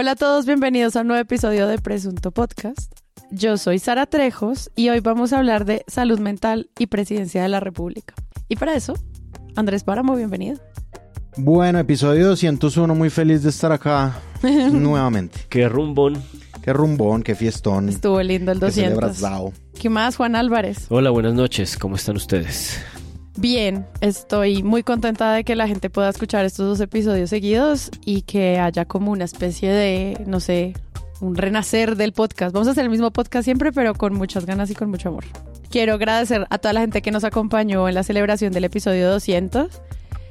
Hola a todos, bienvenidos a un nuevo episodio de Presunto Podcast. Yo soy Sara Trejos y hoy vamos a hablar de salud mental y presidencia de la República. Y para eso, Andrés Páramo, bienvenido. Bueno, episodio 201, muy feliz de estar acá nuevamente. Qué rumbón. Qué rumbón, qué fiestón. Estuvo lindo el qué 200. celebrado. ¿Qué más, Juan Álvarez? Hola, buenas noches. ¿Cómo están ustedes? Bien, estoy muy contenta de que la gente pueda escuchar estos dos episodios seguidos y que haya como una especie de, no sé, un renacer del podcast. Vamos a hacer el mismo podcast siempre, pero con muchas ganas y con mucho amor. Quiero agradecer a toda la gente que nos acompañó en la celebración del episodio 200.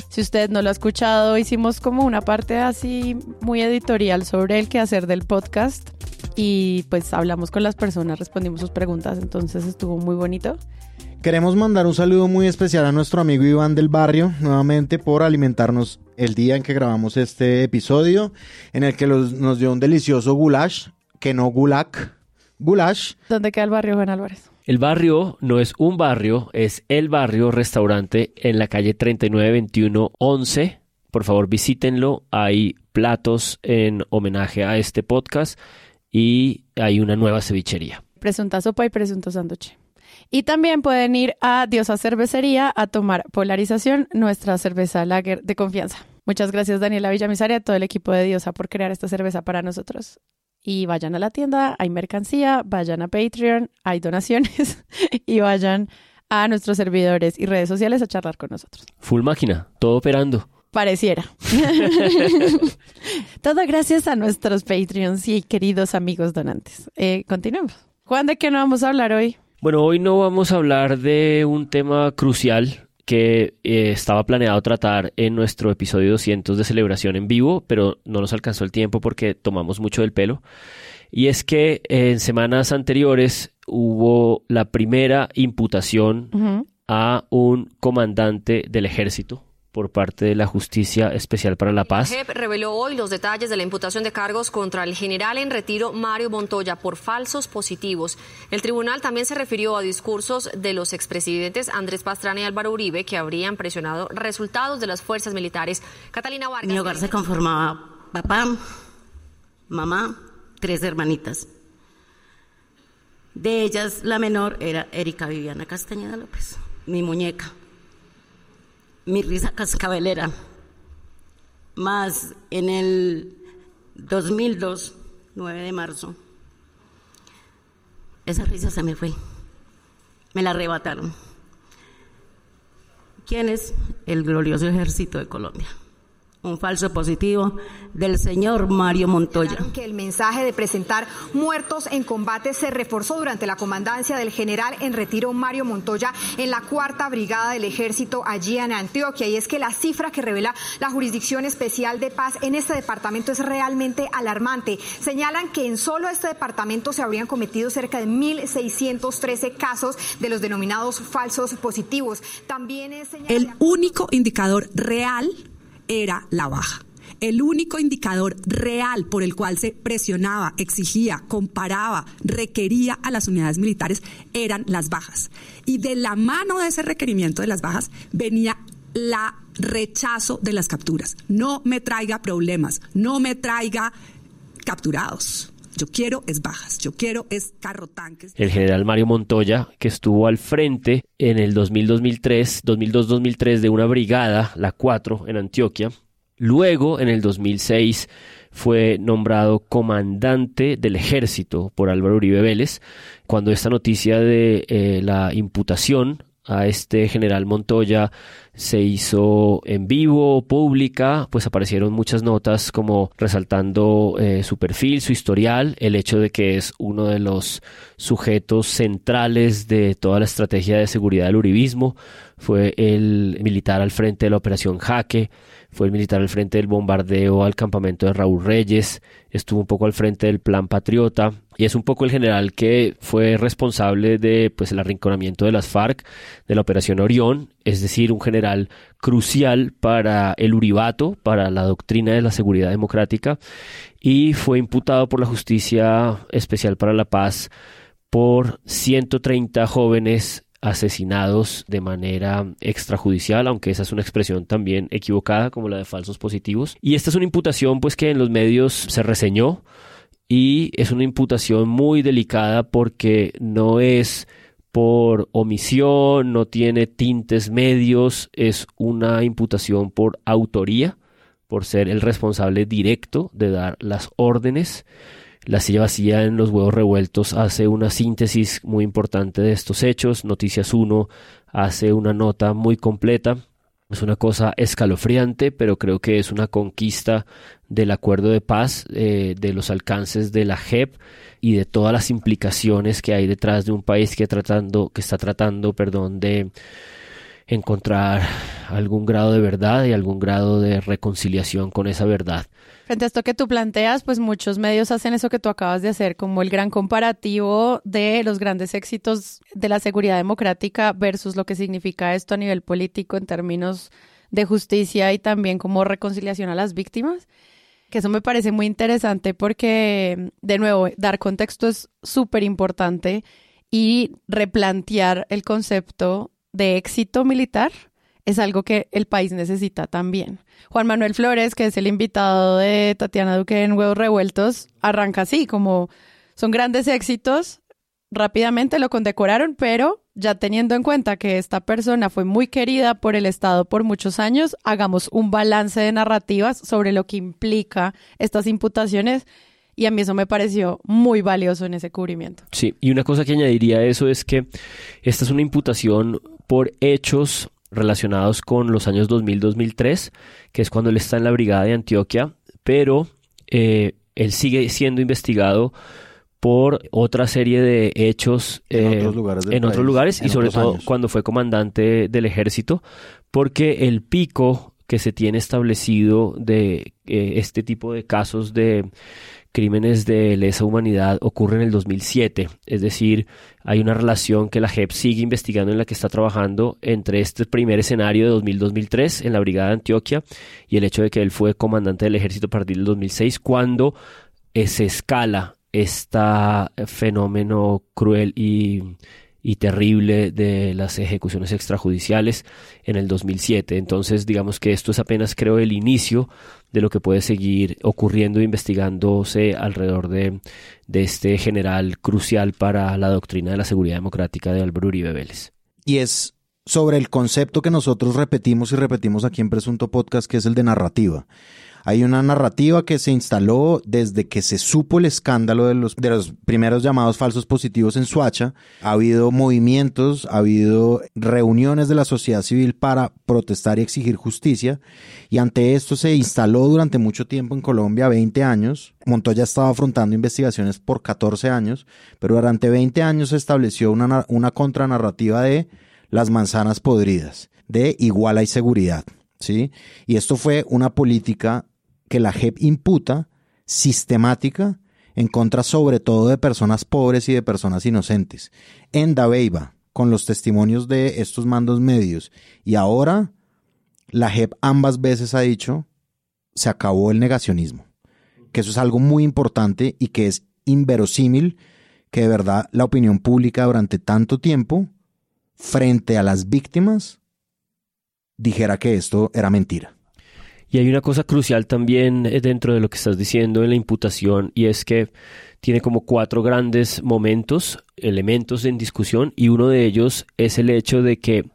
Si usted no lo ha escuchado, hicimos como una parte así muy editorial sobre el quehacer del podcast y pues hablamos con las personas, respondimos sus preguntas, entonces estuvo muy bonito. Queremos mandar un saludo muy especial a nuestro amigo Iván del Barrio, nuevamente por alimentarnos el día en que grabamos este episodio, en el que los- nos dio un delicioso goulash, que no gulag, goulash. ¿Dónde queda el barrio, Juan Álvarez? El barrio no es un barrio, es el barrio restaurante en la calle 392111. Por favor, visítenlo. Hay platos en homenaje a este podcast y hay una nueva cevichería. Presunta sopa y presunto sándwich. Y también pueden ir a Diosa Cervecería a tomar Polarización, nuestra cerveza lager de confianza. Muchas gracias Daniela Villamizar y a todo el equipo de Diosa por crear esta cerveza para nosotros. Y vayan a la tienda, hay mercancía, vayan a Patreon, hay donaciones y vayan a nuestros servidores y redes sociales a charlar con nosotros. Full máquina, todo operando. Pareciera. Todo gracias a nuestros Patreons y queridos amigos donantes. Eh, continuemos. Juan, ¿de qué no vamos a hablar hoy? Bueno, hoy no vamos a hablar de un tema crucial que eh, estaba planeado tratar en nuestro episodio 200 de celebración en vivo, pero no nos alcanzó el tiempo porque tomamos mucho del pelo. Y es que en semanas anteriores hubo la primera imputación a un comandante del ejército por parte de la Justicia Especial para la Paz. JEP reveló hoy los detalles de la imputación de cargos contra el general en retiro Mario Montoya por falsos positivos. El tribunal también se refirió a discursos de los expresidentes Andrés Pastrana y Álvaro Uribe que habrían presionado resultados de las fuerzas militares. Catalina Vargas. Mi hogar se conformaba papá, mamá, tres hermanitas. De ellas, la menor era Erika Viviana Castañeda López, mi muñeca, mi risa cascabelera. Más en el 2002, 9 de marzo, esa risa se me fue. Me la arrebataron. ¿Quién es? El glorioso ejército de Colombia. Un falso positivo del señor Mario Montoya. Que el mensaje de presentar muertos en combate se reforzó durante la comandancia del general en retiro Mario Montoya en la cuarta brigada del ejército allí en Antioquia. Y es que la cifra que revela la Jurisdicción Especial de Paz en este departamento es realmente alarmante. Señalan que en solo este departamento se habrían cometido cerca de 1.613 casos de los denominados falsos positivos. También es señalado- El único indicador real era la baja. El único indicador real por el cual se presionaba, exigía, comparaba, requería a las unidades militares eran las bajas. Y de la mano de ese requerimiento de las bajas venía la rechazo de las capturas. No me traiga problemas, no me traiga capturados. Yo quiero es bajas, yo quiero es carro tanques. el general Mario Montoya, que estuvo al frente en el 2000-2003, 2002-2003 de una brigada, la 4, en Antioquia. Luego, en el 2006, fue nombrado comandante del ejército por Álvaro Uribe Vélez. Cuando esta noticia de eh, la imputación a este general Montoya se hizo en vivo, pública, pues aparecieron muchas notas como resaltando eh, su perfil, su historial, el hecho de que es uno de los sujetos centrales de toda la estrategia de seguridad del uribismo, fue el militar al frente de la operación Jaque, fue el militar al frente del bombardeo al campamento de Raúl Reyes, estuvo un poco al frente del Plan Patriota y es un poco el general que fue responsable de pues el arrinconamiento de las FARC, de la operación Orión, es decir, un general crucial para el Uribato, para la doctrina de la seguridad democrática y fue imputado por la Justicia Especial para la Paz por 130 jóvenes asesinados de manera extrajudicial, aunque esa es una expresión también equivocada como la de falsos positivos. Y esta es una imputación pues que en los medios se reseñó y es una imputación muy delicada porque no es por omisión, no tiene tintes medios, es una imputación por autoría, por ser el responsable directo de dar las órdenes la silla vacía en los huevos revueltos hace una síntesis muy importante de estos hechos. Noticias 1 hace una nota muy completa. Es una cosa escalofriante, pero creo que es una conquista del acuerdo de paz, eh, de los alcances de la JEP y de todas las implicaciones que hay detrás de un país que, tratando, que está tratando perdón, de encontrar algún grado de verdad y algún grado de reconciliación con esa verdad. Frente a esto que tú planteas, pues muchos medios hacen eso que tú acabas de hacer, como el gran comparativo de los grandes éxitos de la seguridad democrática versus lo que significa esto a nivel político en términos de justicia y también como reconciliación a las víctimas. Que eso me parece muy interesante porque, de nuevo, dar contexto es súper importante y replantear el concepto de éxito militar es algo que el país necesita también. Juan Manuel Flores, que es el invitado de Tatiana Duque en Huevos Revueltos, arranca así, como son grandes éxitos, rápidamente lo condecoraron, pero ya teniendo en cuenta que esta persona fue muy querida por el Estado por muchos años, hagamos un balance de narrativas sobre lo que implica estas imputaciones y a mí eso me pareció muy valioso en ese cubrimiento. Sí, y una cosa que añadiría a eso es que esta es una imputación por hechos relacionados con los años 2000-2003, que es cuando él está en la brigada de Antioquia, pero eh, él sigue siendo investigado por otra serie de hechos en otros eh, lugares, y sobre todo cuando fue comandante del ejército, porque el pico que se tiene establecido de eh, este tipo de casos de crímenes de lesa humanidad ocurre en el 2007, es decir, hay una relación que la JEP sigue investigando en la que está trabajando entre este primer escenario de 2000-2003 en la Brigada de Antioquia y el hecho de que él fue comandante del ejército a partir del 2006 cuando se escala este fenómeno cruel y y terrible de las ejecuciones extrajudiciales en el 2007. Entonces, digamos que esto es apenas, creo, el inicio de lo que puede seguir ocurriendo e investigándose alrededor de, de este general crucial para la doctrina de la seguridad democrática de Álvaro Uribe. Y es sobre el concepto que nosotros repetimos y repetimos aquí en Presunto Podcast, que es el de narrativa. Hay una narrativa que se instaló desde que se supo el escándalo de los, de los primeros llamados falsos positivos en Suacha. Ha habido movimientos, ha habido reuniones de la sociedad civil para protestar y exigir justicia. Y ante esto se instaló durante mucho tiempo en Colombia, 20 años. Montoya estaba afrontando investigaciones por 14 años, pero durante 20 años se estableció una, una contranarrativa de las manzanas podridas, de igual hay seguridad. ¿sí? Y esto fue una política que la JEP imputa sistemática en contra sobre todo de personas pobres y de personas inocentes. En Dabeiba, con los testimonios de estos mandos medios. Y ahora la JEP ambas veces ha dicho, se acabó el negacionismo. Que eso es algo muy importante y que es inverosímil que de verdad la opinión pública durante tanto tiempo, frente a las víctimas, dijera que esto era mentira. Y hay una cosa crucial también eh, dentro de lo que estás diciendo en la imputación y es que tiene como cuatro grandes momentos, elementos en discusión y uno de ellos es el hecho de que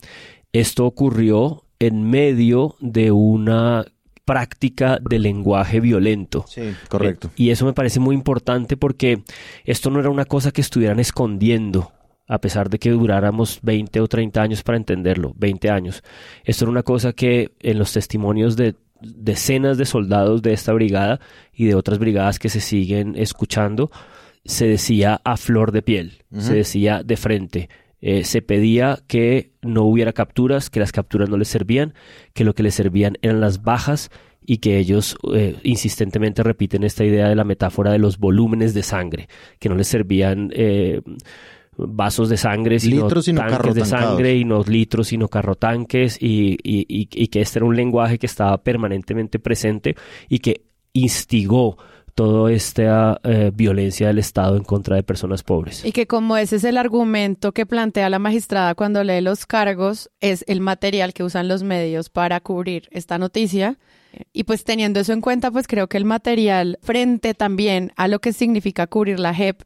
esto ocurrió en medio de una práctica de lenguaje violento. Sí, correcto. Y eso me parece muy importante porque esto no era una cosa que estuvieran escondiendo a pesar de que duráramos 20 o 30 años para entenderlo, 20 años. Esto era una cosa que en los testimonios de decenas de soldados de esta brigada y de otras brigadas que se siguen escuchando, se decía a flor de piel, se decía de frente. Eh, se pedía que no hubiera capturas, que las capturas no les servían, que lo que les servían eran las bajas y que ellos eh, insistentemente repiten esta idea de la metáfora de los volúmenes de sangre, que no les servían eh, vasos de sangre, sino litros, tanques de sangre y no litros, sino carrotanques y, y, y, que este era un lenguaje que estaba permanentemente presente y que instigó toda esta eh, violencia del Estado en contra de personas pobres. Y que como ese es el argumento que plantea la magistrada cuando lee los cargos, es el material que usan los medios para cubrir esta noticia. Y pues teniendo eso en cuenta, pues creo que el material frente también a lo que significa cubrir la JEP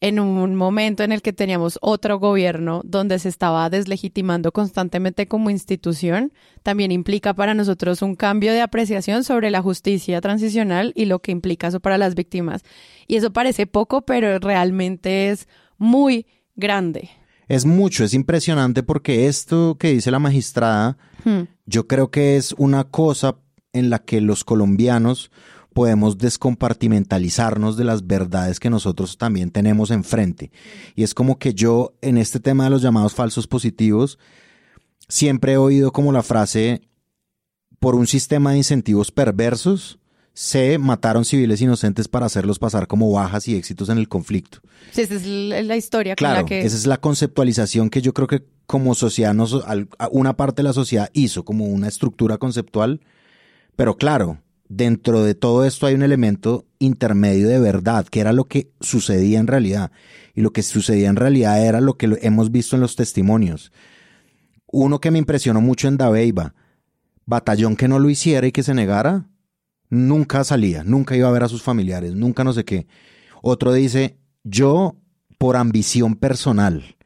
en un momento en el que teníamos otro gobierno donde se estaba deslegitimando constantemente como institución, también implica para nosotros un cambio de apreciación sobre la justicia transicional y lo que implica eso para las víctimas. Y eso parece poco, pero realmente es muy grande. Es mucho, es impresionante porque esto que dice la magistrada, Hmm. yo creo que es una cosa en la que los colombianos podemos descompartimentalizarnos de las verdades que nosotros también tenemos enfrente. Y es como que yo en este tema de los llamados falsos positivos, siempre he oído como la frase, por un sistema de incentivos perversos, se mataron civiles inocentes para hacerlos pasar como bajas y éxitos en el conflicto. Sí, esa es la historia con Claro, la que... esa es la conceptualización que yo creo que como sociedad, una parte de la sociedad hizo como una estructura conceptual, pero claro, dentro de todo esto hay un elemento intermedio de verdad, que era lo que sucedía en realidad. Y lo que sucedía en realidad era lo que hemos visto en los testimonios. Uno que me impresionó mucho en Dabeiba, batallón que no lo hiciera y que se negara, nunca salía, nunca iba a ver a sus familiares, nunca no sé qué. Otro dice, yo por ambición personal.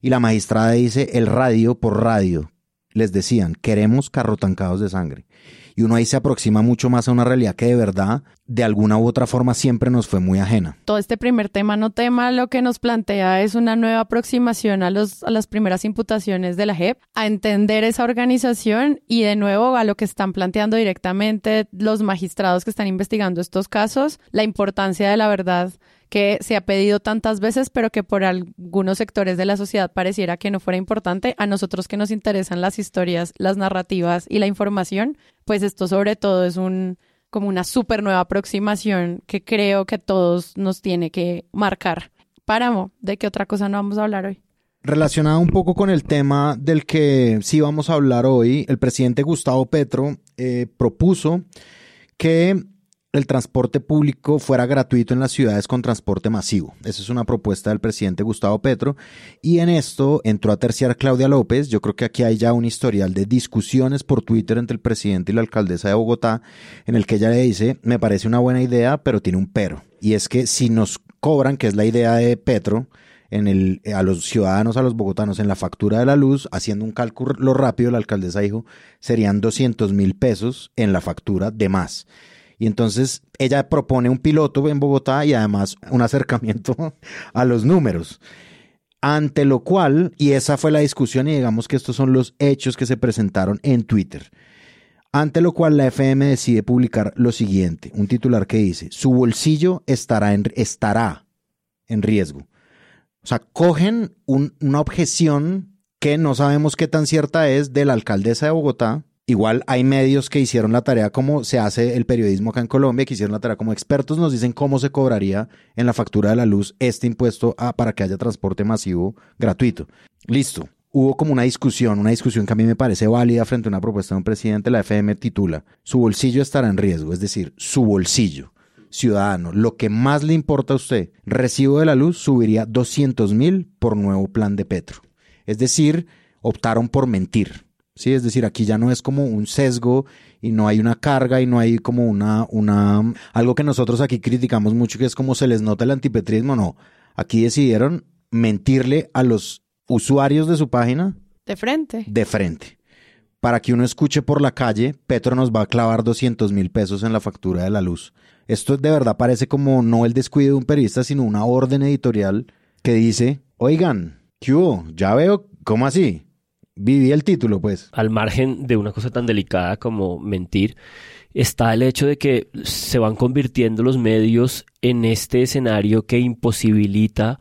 Y la magistrada dice, el radio por radio. Les decían, queremos carrotancados de sangre. Y uno ahí se aproxima mucho más a una realidad que de verdad, de alguna u otra forma, siempre nos fue muy ajena. todo este primer tema no tema lo que nos plantea es una nueva aproximación a, los, a las primeras imputaciones de la JEP, a entender esa organización y de nuevo a lo que están planteando directamente los magistrados que están investigando estos casos, la importancia de la verdad que se ha pedido tantas veces, pero que por algunos sectores de la sociedad pareciera que no fuera importante. A nosotros que nos interesan las historias, las narrativas y la información, pues esto sobre todo es un como una súper nueva aproximación que creo que todos nos tiene que marcar. Páramo, ¿de qué otra cosa no vamos a hablar hoy? Relacionado un poco con el tema del que sí vamos a hablar hoy, el presidente Gustavo Petro eh, propuso que el transporte público fuera gratuito en las ciudades con transporte masivo. Esa es una propuesta del presidente Gustavo Petro. Y en esto entró a terciar Claudia López. Yo creo que aquí hay ya un historial de discusiones por Twitter entre el presidente y la alcaldesa de Bogotá, en el que ella le dice, me parece una buena idea, pero tiene un pero. Y es que si nos cobran, que es la idea de Petro, en el, a los ciudadanos, a los bogotanos, en la factura de la luz, haciendo un cálculo rápido, la alcaldesa dijo, serían 200 mil pesos en la factura de más. Y entonces ella propone un piloto en Bogotá y además un acercamiento a los números. Ante lo cual, y esa fue la discusión, y digamos que estos son los hechos que se presentaron en Twitter. Ante lo cual la FM decide publicar lo siguiente, un titular que dice, su bolsillo estará en, estará en riesgo. O sea, cogen un- una objeción que no sabemos qué tan cierta es de la alcaldesa de Bogotá. Igual hay medios que hicieron la tarea como se hace el periodismo acá en Colombia, que hicieron la tarea como expertos, nos dicen cómo se cobraría en la factura de la luz este impuesto a- para que haya transporte masivo gratuito. Listo. Hubo como una discusión, una discusión que a mí me parece válida frente a una propuesta de un presidente. La FM titula, su bolsillo estará en riesgo, es decir, su bolsillo ciudadano, lo que más le importa a usted, recibo de la luz subiría 200 mil por nuevo plan de Petro. Es decir, optaron por mentir. Sí, es decir, aquí ya no es como un sesgo y no hay una carga y no hay como una, una, algo que nosotros aquí criticamos mucho que es como se les nota el antipetrismo. No, aquí decidieron mentirle a los usuarios de su página De frente. de frente. Para que uno escuche por la calle, Petro nos va a clavar 200 mil pesos en la factura de la luz. Esto de verdad parece como no el descuido de un periodista, sino una orden editorial que dice, oigan, ¿qué hubo? Ya veo, ¿cómo así? Viví el título, pues. al margen de una cosa tan delicada como mentir, está el hecho de que se van convirtiendo los medios en este escenario que imposibilita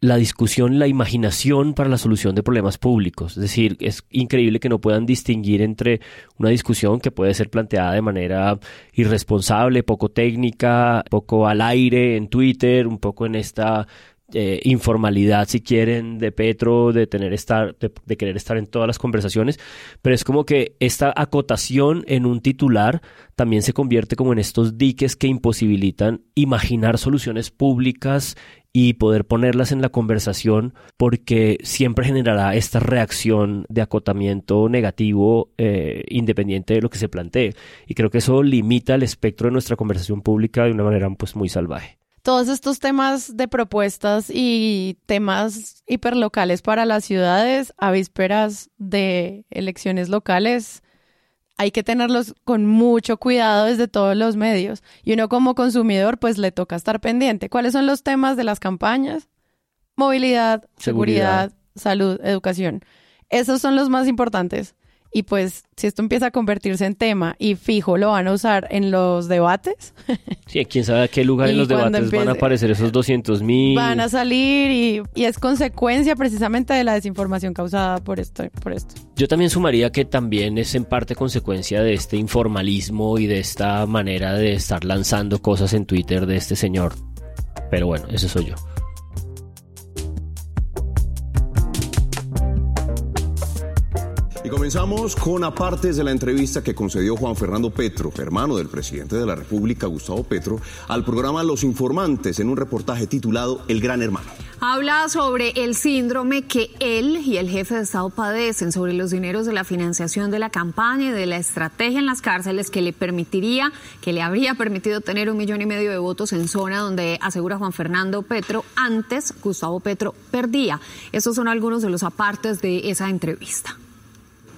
la discusión, la imaginación para la solución de problemas públicos. Es decir, es increíble que no puedan distinguir entre una discusión que puede ser planteada de manera irresponsable, poco técnica, poco al aire en Twitter, un poco en esta eh, informalidad, si quieren, de Petro, de tener estar, de, querer estar en todas las conversaciones, pero es como que esta acotación en un titular también se convierte como en estos diques que imposibilitan imaginar soluciones públicas y poder ponerlas en la conversación porque siempre generará esta reacción de acotamiento negativo eh, independiente de lo que se plantee. Y creo que eso limita el espectro de nuestra conversación pública de una manera pues muy salvaje todos estos temas de propuestas y temas hiperlocales para las ciudades a vísperas de elecciones locales, hay que tenerlos con mucho cuidado desde todos los medios. Y uno como consumidor, pues le toca estar pendiente. ¿Cuáles son los temas de las campañas? Movilidad, seguridad salud, educación. Esos son los más importantes. Y pues si esto empieza a convertirse en tema y fijo lo van a usar en los debates. Sí, quién sabe a qué lugar en los debates van a aparecer esos 200 mil. Van a salir y, y, es consecuencia precisamente de la desinformación causada por esto, por esto. Yo también sumaría que también es en parte consecuencia de este informalismo y de esta manera de estar lanzando cosas en Twitter de este señor. Pero bueno, eso soy yo. Y comenzamos con apartes de la entrevista que concedió Juan Fernando Petro, hermano del presidente de la República, Gustavo Petro, al programa Los Informantes en un reportaje titulado El Gran Hermano. Habla sobre el síndrome que él y el jefe de Estado padecen, sobre los dineros de la financiación de la campaña y de la estrategia en las cárceles que le permitiría, que le habría permitido tener un millón y medio de votos en zona donde asegura Juan Fernando Petro, antes Gustavo Petro perdía. Esos son algunos de los apartes de esa entrevista.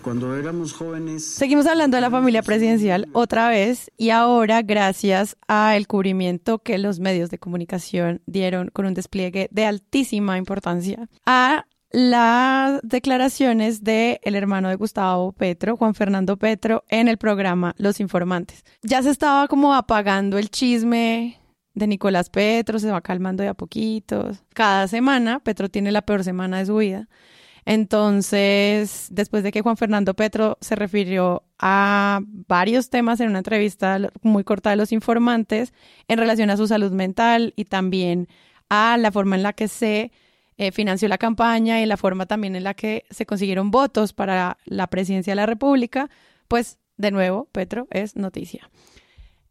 Cuando éramos jóvenes. Seguimos hablando de la familia presidencial otra vez y ahora gracias al cubrimiento que los medios de comunicación dieron con un despliegue de altísima importancia a las declaraciones del el hermano de Gustavo Petro, Juan Fernando Petro, en el programa Los Informantes. Ya se estaba como apagando el chisme de Nicolás Petro, se va calmando de a poquitos. Cada semana, Petro tiene la peor semana de su vida. Entonces, después de que Juan Fernando Petro se refirió a varios temas en una entrevista muy corta de los informantes en relación a su salud mental y también a la forma en la que se eh, financió la campaña y la forma también en la que se consiguieron votos para la presidencia de la República, pues de nuevo, Petro es noticia.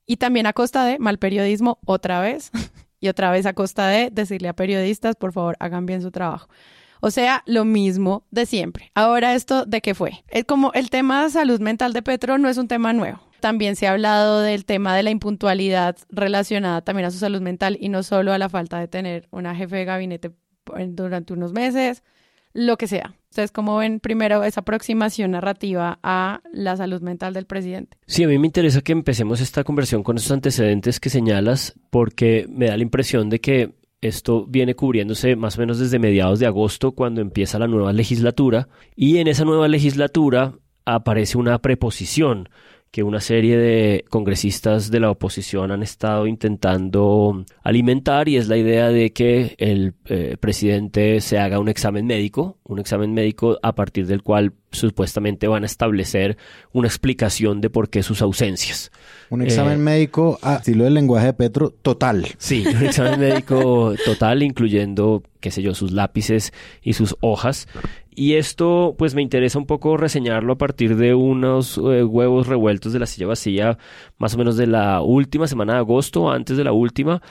Y también a costa de mal periodismo otra vez y otra vez a costa de decirle a periodistas, por favor, hagan bien su trabajo. O sea, lo mismo de siempre. Ahora esto de qué fue. Es como el tema de salud mental de Petro no es un tema nuevo. También se ha hablado del tema de la impuntualidad relacionada también a su salud mental y no solo a la falta de tener una jefe de gabinete durante unos meses, lo que sea. Ustedes cómo ven primero esa aproximación narrativa a la salud mental del presidente. Sí, a mí me interesa que empecemos esta conversión con esos antecedentes que señalas porque me da la impresión de que esto viene cubriéndose más o menos desde mediados de agosto, cuando empieza la nueva legislatura, y en esa nueva legislatura aparece una preposición que una serie de congresistas de la oposición han estado intentando alimentar y es la idea de que el eh, presidente se haga un examen médico, un examen médico a partir del cual supuestamente van a establecer una explicación de por qué sus ausencias. Un examen eh, médico a estilo del lenguaje de Petro total. Sí, un examen médico total, incluyendo, qué sé yo, sus lápices y sus hojas. Y esto, pues me interesa un poco reseñarlo a partir de unos eh, huevos revueltos de la silla vacía, más o menos de la última semana de agosto, antes de la última,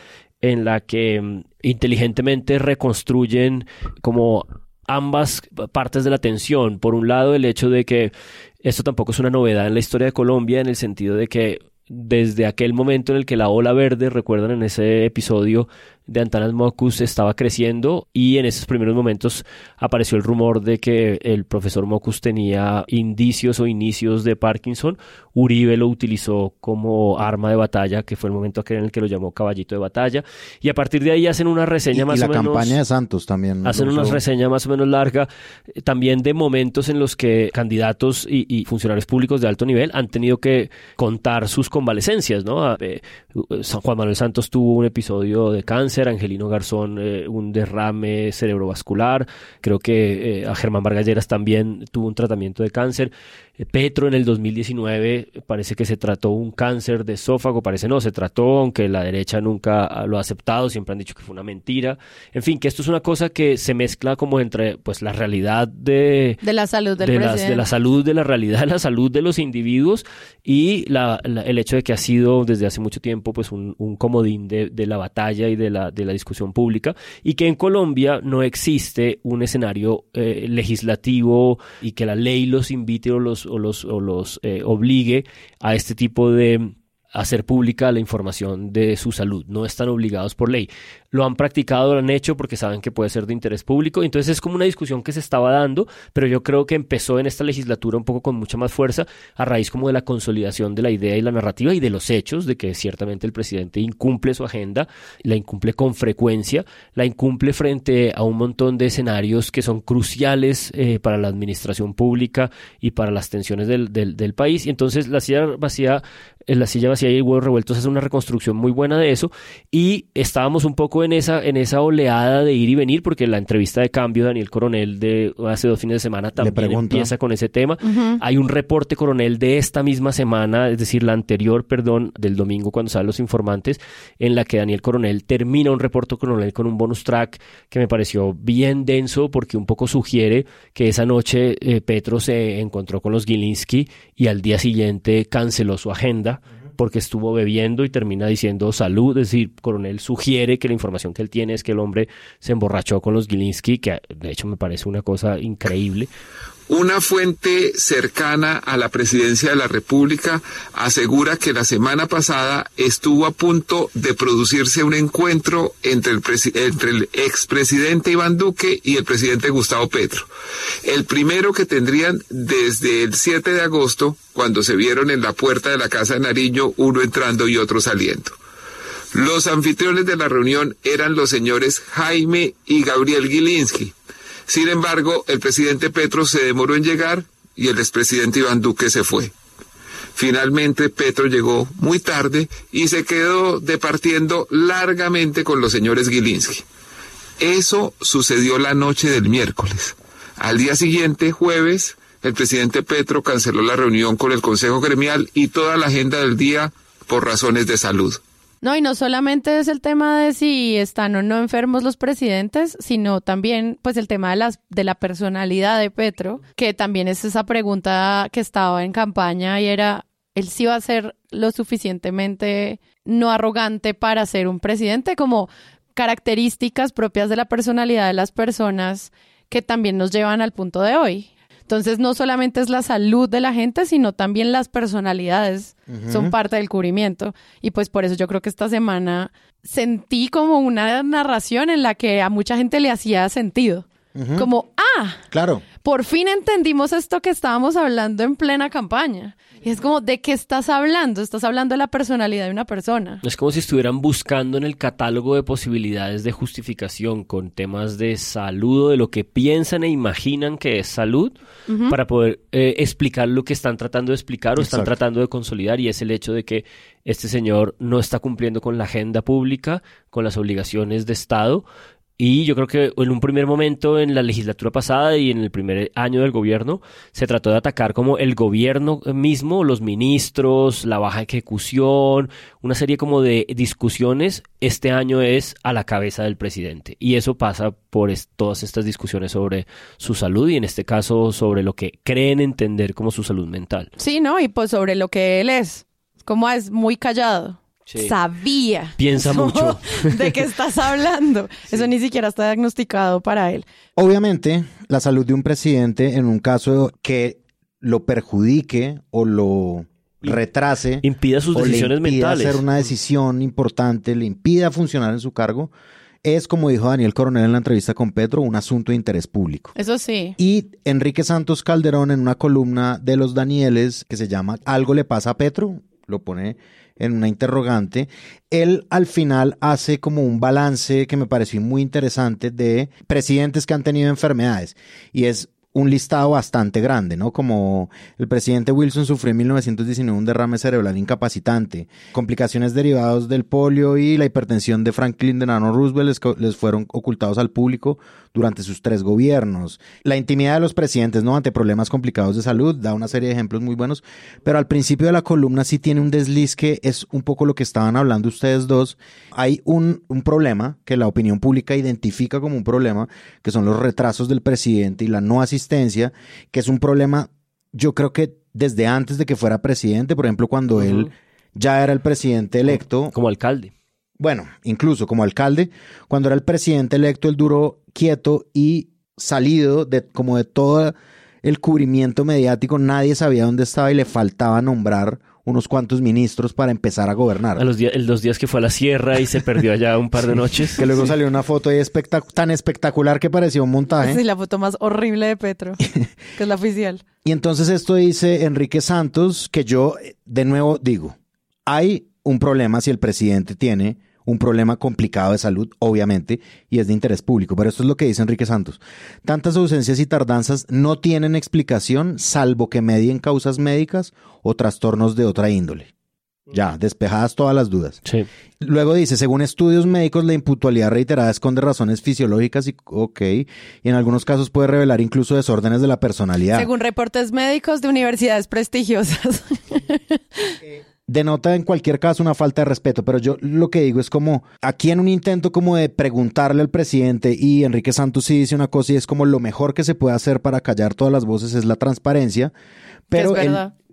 en la que mm, inteligentemente reconstruyen como ambas partes de la tensión. Por un lado, el hecho de que esto tampoco es una novedad en la historia de Colombia, en el sentido de que desde aquel momento en el que la ola verde, recuerdan en ese episodio, de Antanas Mocus estaba creciendo y en esos primeros momentos apareció el rumor de que el profesor Mocus tenía indicios o inicios de Parkinson. Uribe lo utilizó como arma de batalla, que fue el momento aquel en el que lo llamó caballito de batalla. Y a partir de ahí hacen una reseña más o menos... la campaña de Santos también. Hacen una reseña más o menos larga, eh, también de momentos en los que candidatos y, funcionarios públicos de alto nivel han tenido que contar sus convalecencias, ¿no? Eh, Juan Manuel Santos tuvo un episodio de cáncer Angelino Garzón eh, un derrame cerebrovascular, creo que eh, a Germán Vargalleras también tuvo un tratamiento de cáncer. Petro en el 2019 parece que se trató un cáncer de esófago, parece no, se trató, aunque la derecha nunca lo ha aceptado, siempre han dicho que fue una mentira. En fin, que esto es una cosa que se mezcla como entre pues la realidad de, de la salud del de, presidente. de la salud, de la realidad de la salud de los individuos y la, la, el hecho de que ha sido desde hace mucho tiempo pues un, un comodín de, de, la batalla y de la, de la discusión pública y que en Colombia no existe un escenario eh, legislativo y que la ley los invite o los o los, o los eh, obligue a este tipo de hacer pública la información de su salud. No están obligados por ley lo han practicado, lo han hecho porque saben que puede ser de interés público. Entonces es como una discusión que se estaba dando, pero yo creo que empezó en esta legislatura un poco con mucha más fuerza a raíz como de la consolidación de la idea y la narrativa y de los hechos de que ciertamente el presidente incumple su agenda, la incumple con frecuencia, la incumple frente a un montón de escenarios que son cruciales eh, para la administración pública y para las tensiones del, del, país. Y entonces la silla vacía, eh, la silla vacía y huevos revueltos es una reconstrucción muy buena de eso y estábamos un poco en esa, en esa oleada de ir y venir, porque la entrevista de cambio de Daniel Coronel de hace dos fines de semana también empieza con ese tema. Uh -huh. Hay un reporte coronel de esta misma semana, es decir, la anterior, perdón, del domingo cuando salen los informantes, en la que Daniel Coronel termina un reporte coronel con un bonus track que me pareció bien denso porque un poco sugiere que esa noche eh, Petro se encontró con los Gilinski y al día siguiente canceló su agenda porque estuvo bebiendo y termina diciendo salud, es decir, coronel sugiere que la información que él tiene es que el hombre se emborrachó con los Gilinski, que de hecho me parece una cosa increíble. Una fuente cercana a la presidencia de la República asegura que la semana pasada estuvo a punto de producirse un encuentro entre el, expresidente Iván Duque y el presidente Gustavo Petro. El primero que tendrían desde el 7 de agosto, cuando se vieron en la puerta de la Casa de Nariño, uno entrando y otro saliendo. Los anfitriones de la reunión eran los señores Jaime y Gabriel Gilinski. Sin embargo, el presidente Petro se demoró en llegar y el expresidente Iván Duque se fue. Finalmente, Petro llegó muy tarde y se quedó departiendo largamente con los señores Gilinski. Eso sucedió la noche del miércoles. Al día siguiente, jueves, el presidente Petro canceló la reunión con el Consejo Gremial y toda la agenda del día por razones de salud. No, y no solamente es el tema de si están o no enfermos los presidentes, sino también pues el tema de las de la personalidad de Petro, que también es esa pregunta que estaba en campaña y era él sí va a ser lo suficientemente no arrogante para ser un presidente como características propias de la personalidad de las personas que también nos llevan al punto de hoy. Entonces, no solamente es la salud de la gente, sino también las personalidades uh -huh. son parte del cubrimiento. Y pues por eso yo creo que esta semana sentí como una narración en la que a mucha gente le hacía sentido. Uh -huh. Como, ah, claro. Por fin entendimos esto que estábamos hablando en plena campaña. Y es como, ¿de qué estás hablando? Estás hablando de la personalidad de una persona. Es como si estuvieran buscando en el catálogo de posibilidades de justificación con temas de salud o de lo que piensan e imaginan que es salud uh -huh. para poder eh, explicar lo que están tratando de explicar o Exacto. están tratando de consolidar y es el hecho de que este señor no está cumpliendo con la agenda pública, con las obligaciones de Estado, y yo creo que en un primer momento en la legislatura pasada y en el primer año del gobierno se trató de atacar como el gobierno mismo, los ministros, la baja ejecución, una serie como de discusiones. Este año es a la cabeza del presidente y eso pasa por todas estas discusiones sobre su salud y en este caso sobre lo que creen entender como su salud mental. Sí, ¿no? Y pues sobre lo que él es, como es muy callado. Sí. Sabía. Piensa mucho. ¿De qué estás hablando? Sí. Eso ni siquiera está diagnosticado para él. Obviamente, la salud de un presidente en un caso que lo perjudique o lo retrase. Impida sus o decisiones le impida mentales. hacer una decisión importante, le impida funcionar en su cargo. Es, como dijo Daniel Coronel en la entrevista con Petro, un asunto de interés público. Eso sí. Y Enrique Santos Calderón en una columna de los Danieles que se llama Algo le pasa a Petro, lo pone en una interrogante, él al final hace como un balance que me pareció muy interesante de presidentes que han tenido enfermedades. Y es un listado bastante grande, ¿no? Como el presidente Wilson sufrió en 1919 un derrame cerebral incapacitante, complicaciones derivadas del polio y la hipertensión de Franklin Delano Roosevelt les, fueron ocultados al público durante sus tres gobiernos. La intimidad de los presidentes, ¿no? Ante problemas complicados de salud, da una serie de ejemplos muy buenos, pero al principio de la columna sí tiene un desliz que es un poco lo que estaban hablando ustedes dos. Hay un problema que la opinión pública identifica como un problema, que son los retrasos del presidente y la no asistencia que es un problema, yo creo que desde antes de que fuera presidente, por ejemplo, cuando él ya era el presidente electo. Como alcalde. Bueno, incluso como alcalde, cuando era el presidente electo, él duró quieto y salido de como de todo el cubrimiento mediático, nadie sabía dónde estaba y le faltaba nombrar unos cuantos ministros para empezar a gobernar. A los, días, los días que fue a la sierra y se perdió allá un par de noches. Que luego salió una foto ahí tan espectacular que parecía un montaje. Sí, la foto más horrible de Petro, que es la oficial. Y entonces esto dice Enrique Santos, que yo de nuevo digo, hay un problema si el presidente tiene un problema complicado de salud, obviamente, y es de interés público. Pero esto es lo que dice Enrique Santos. Tantas ausencias y tardanzas no tienen explicación salvo que medien causas médicas o trastornos de otra índole. Ya, despejadas todas las dudas. Sí. Luego dice, según estudios médicos, la impuntualidad reiterada esconde razones fisiológicas y, ok, y en algunos casos puede revelar incluso desórdenes de la personalidad. Según reportes médicos de universidades prestigiosas. denota en cualquier caso una falta de respeto, pero yo lo que digo es como aquí en un intento como de preguntarle al presidente y Enrique Santos sí dice una cosa y es como lo mejor que se puede hacer para callar todas las voces es la transparencia, pero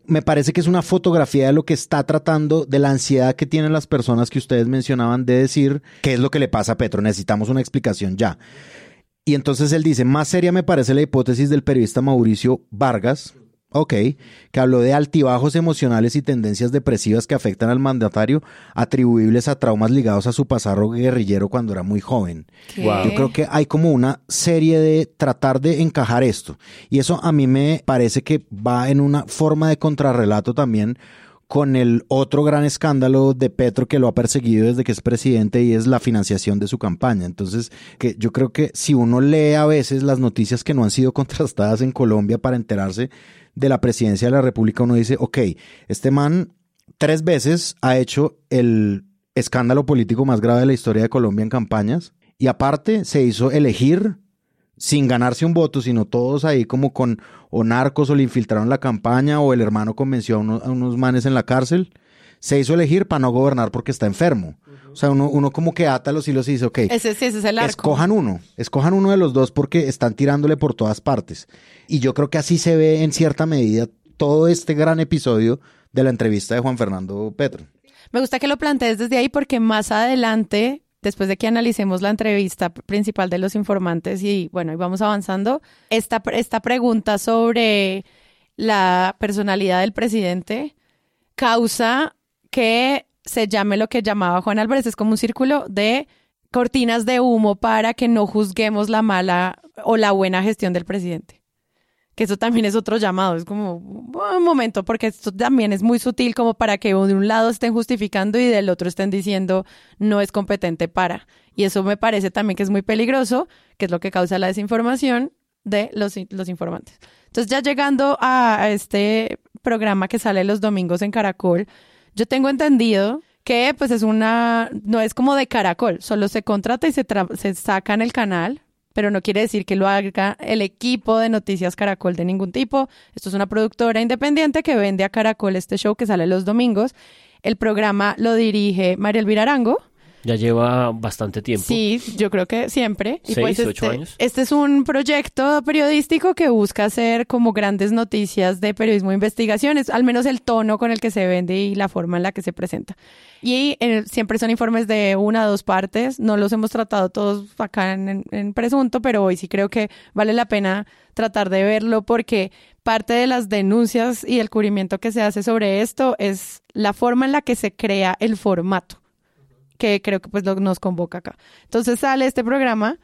me parece que es una fotografía de lo que está tratando, de la ansiedad que tienen las personas que ustedes mencionaban de decir qué es lo que le pasa a Petro, necesitamos una explicación ya. Y entonces él dice, más seria me parece la hipótesis del periodista Mauricio Vargas, Ok, que habló de altibajos emocionales y tendencias depresivas que afectan al mandatario atribuibles a traumas ligados a su pasado guerrillero cuando era muy joven. Yo creo que hay como una serie de tratar de encajar esto. Y eso a mí me parece que va en una forma de contrarrelato también con el otro gran escándalo de Petro que lo ha perseguido desde que es presidente y es la financiación de su campaña. Entonces, que yo creo que si uno lee a veces las noticias que no han sido contrastadas en Colombia para enterarse de la presidencia de la República, uno dice, ok, este man tres veces ha hecho el escándalo político más grave de la historia de Colombia en campañas y aparte se hizo elegir sin ganarse un voto, sino todos ahí como con o narcos o le infiltraron la campaña o el hermano convenció a, unos manes en la cárcel. Se hizo elegir para no gobernar porque está enfermo. O sea, uno, uno como que ata los hilos y dice, ok, ese, sí, ese es el arco. escojan uno, escojan uno de los dos porque están tirándole por todas partes. Y yo creo que así se ve en cierta medida todo este gran episodio de la entrevista de Juan Fernando Petro. Me gusta que lo plantees desde ahí porque más adelante, después de que analicemos la entrevista principal de los informantes y bueno, y vamos avanzando, esta, esta pregunta sobre la personalidad del presidente causa que se llame lo que llamaba Juan Álvarez, es como un círculo de cortinas de humo para que no juzguemos la mala o la buena gestión del presidente. Que eso también es otro llamado, es como un momento, porque esto también es muy sutil como para que de un lado estén justificando y del otro estén diciendo no es competente para. Y eso me parece también que es muy peligroso, que es lo que causa la desinformación de los, los informantes. Entonces ya llegando a este programa que sale los domingos en Caracol, yo tengo entendido que pues es una, no es como de caracol, solo se contrata y se, se saca en el canal, pero no quiere decir que lo haga el equipo de Noticias Caracol de ningún tipo. Esto es una productora independiente que vende a Caracol este show que sale los domingos. El programa lo dirige María Elvira Arango ya lleva bastante tiempo. Sí, yo creo que siempre. Y Seis, pues ocho este, años. Este es un proyecto periodístico que busca hacer como grandes noticias de periodismo e investigaciones, al menos el tono con el que se vende y la forma en la que se presenta. Y eh, siempre son informes de una o dos partes. No los hemos tratado todos acá en, en Presunto, pero hoy sí creo que vale la pena tratar de verlo porque parte de las denuncias y el cubrimiento que se hace sobre esto es la forma en la que se crea el formato que creo que pues nos convoca acá. Entonces sale este programa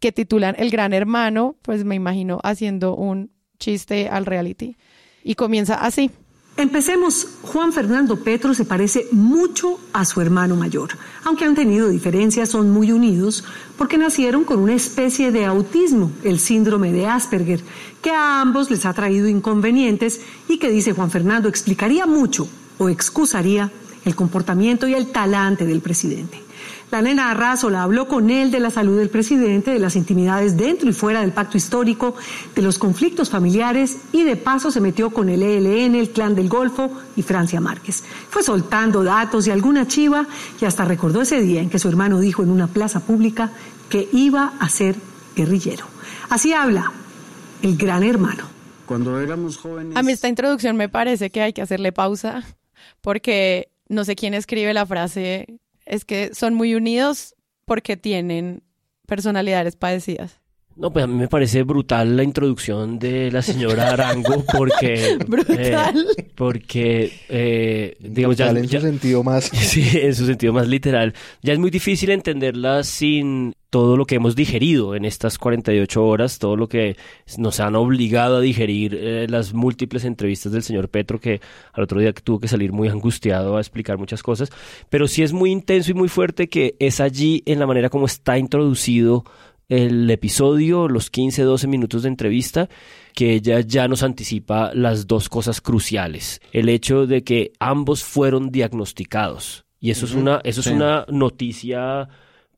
que titulan El Gran Hermano, pues me imagino haciendo un chiste al reality. Y comienza así. Empecemos, Juan Fernando Petro se parece mucho a su hermano mayor. Aunque han tenido diferencias, son muy unidos porque nacieron con una especie de autismo, el síndrome de Asperger, que a ambos les ha traído inconvenientes y que, dice Juan Fernando, explicaría mucho o excusaría el comportamiento y el talante del presidente. La nena Arrazola habló con él de la salud del presidente, de las intimidades dentro y fuera del pacto histórico, de los conflictos familiares y de paso se metió con el ELN, el Clan del Golfo y Francia Márquez. Fue soltando datos y alguna chiva y hasta recordó ese día en que su hermano dijo en una plaza pública que iba a ser guerrillero. Así habla el gran hermano. Cuando éramos jóvenes... A mí esta introducción me parece que hay que hacerle pausa porque no sé quién escribe la frase es que son muy unidos porque tienen personalidades parecidas. No, pues a mí me parece brutal la introducción de la señora Arango porque... brutal. Eh, porque, eh, digamos, Brutal ya, en ya- su sentido más. Sí, en su sentido más literal. Ya es muy difícil entenderla sin todo lo que hemos digerido en estas 48 horas, todo lo que nos han obligado a digerir eh, las múltiples entrevistas del señor Petro, que al otro día tuvo que salir muy angustiado a explicar muchas cosas. Pero sí es muy intenso y muy fuerte que es allí en la manera como está introducido el episodio, los 15, 12 minutos de entrevista, que ella ya nos anticipa las dos cosas cruciales. El hecho de que ambos fueron diagnosticados. Y eso es una, eso sí. es una noticia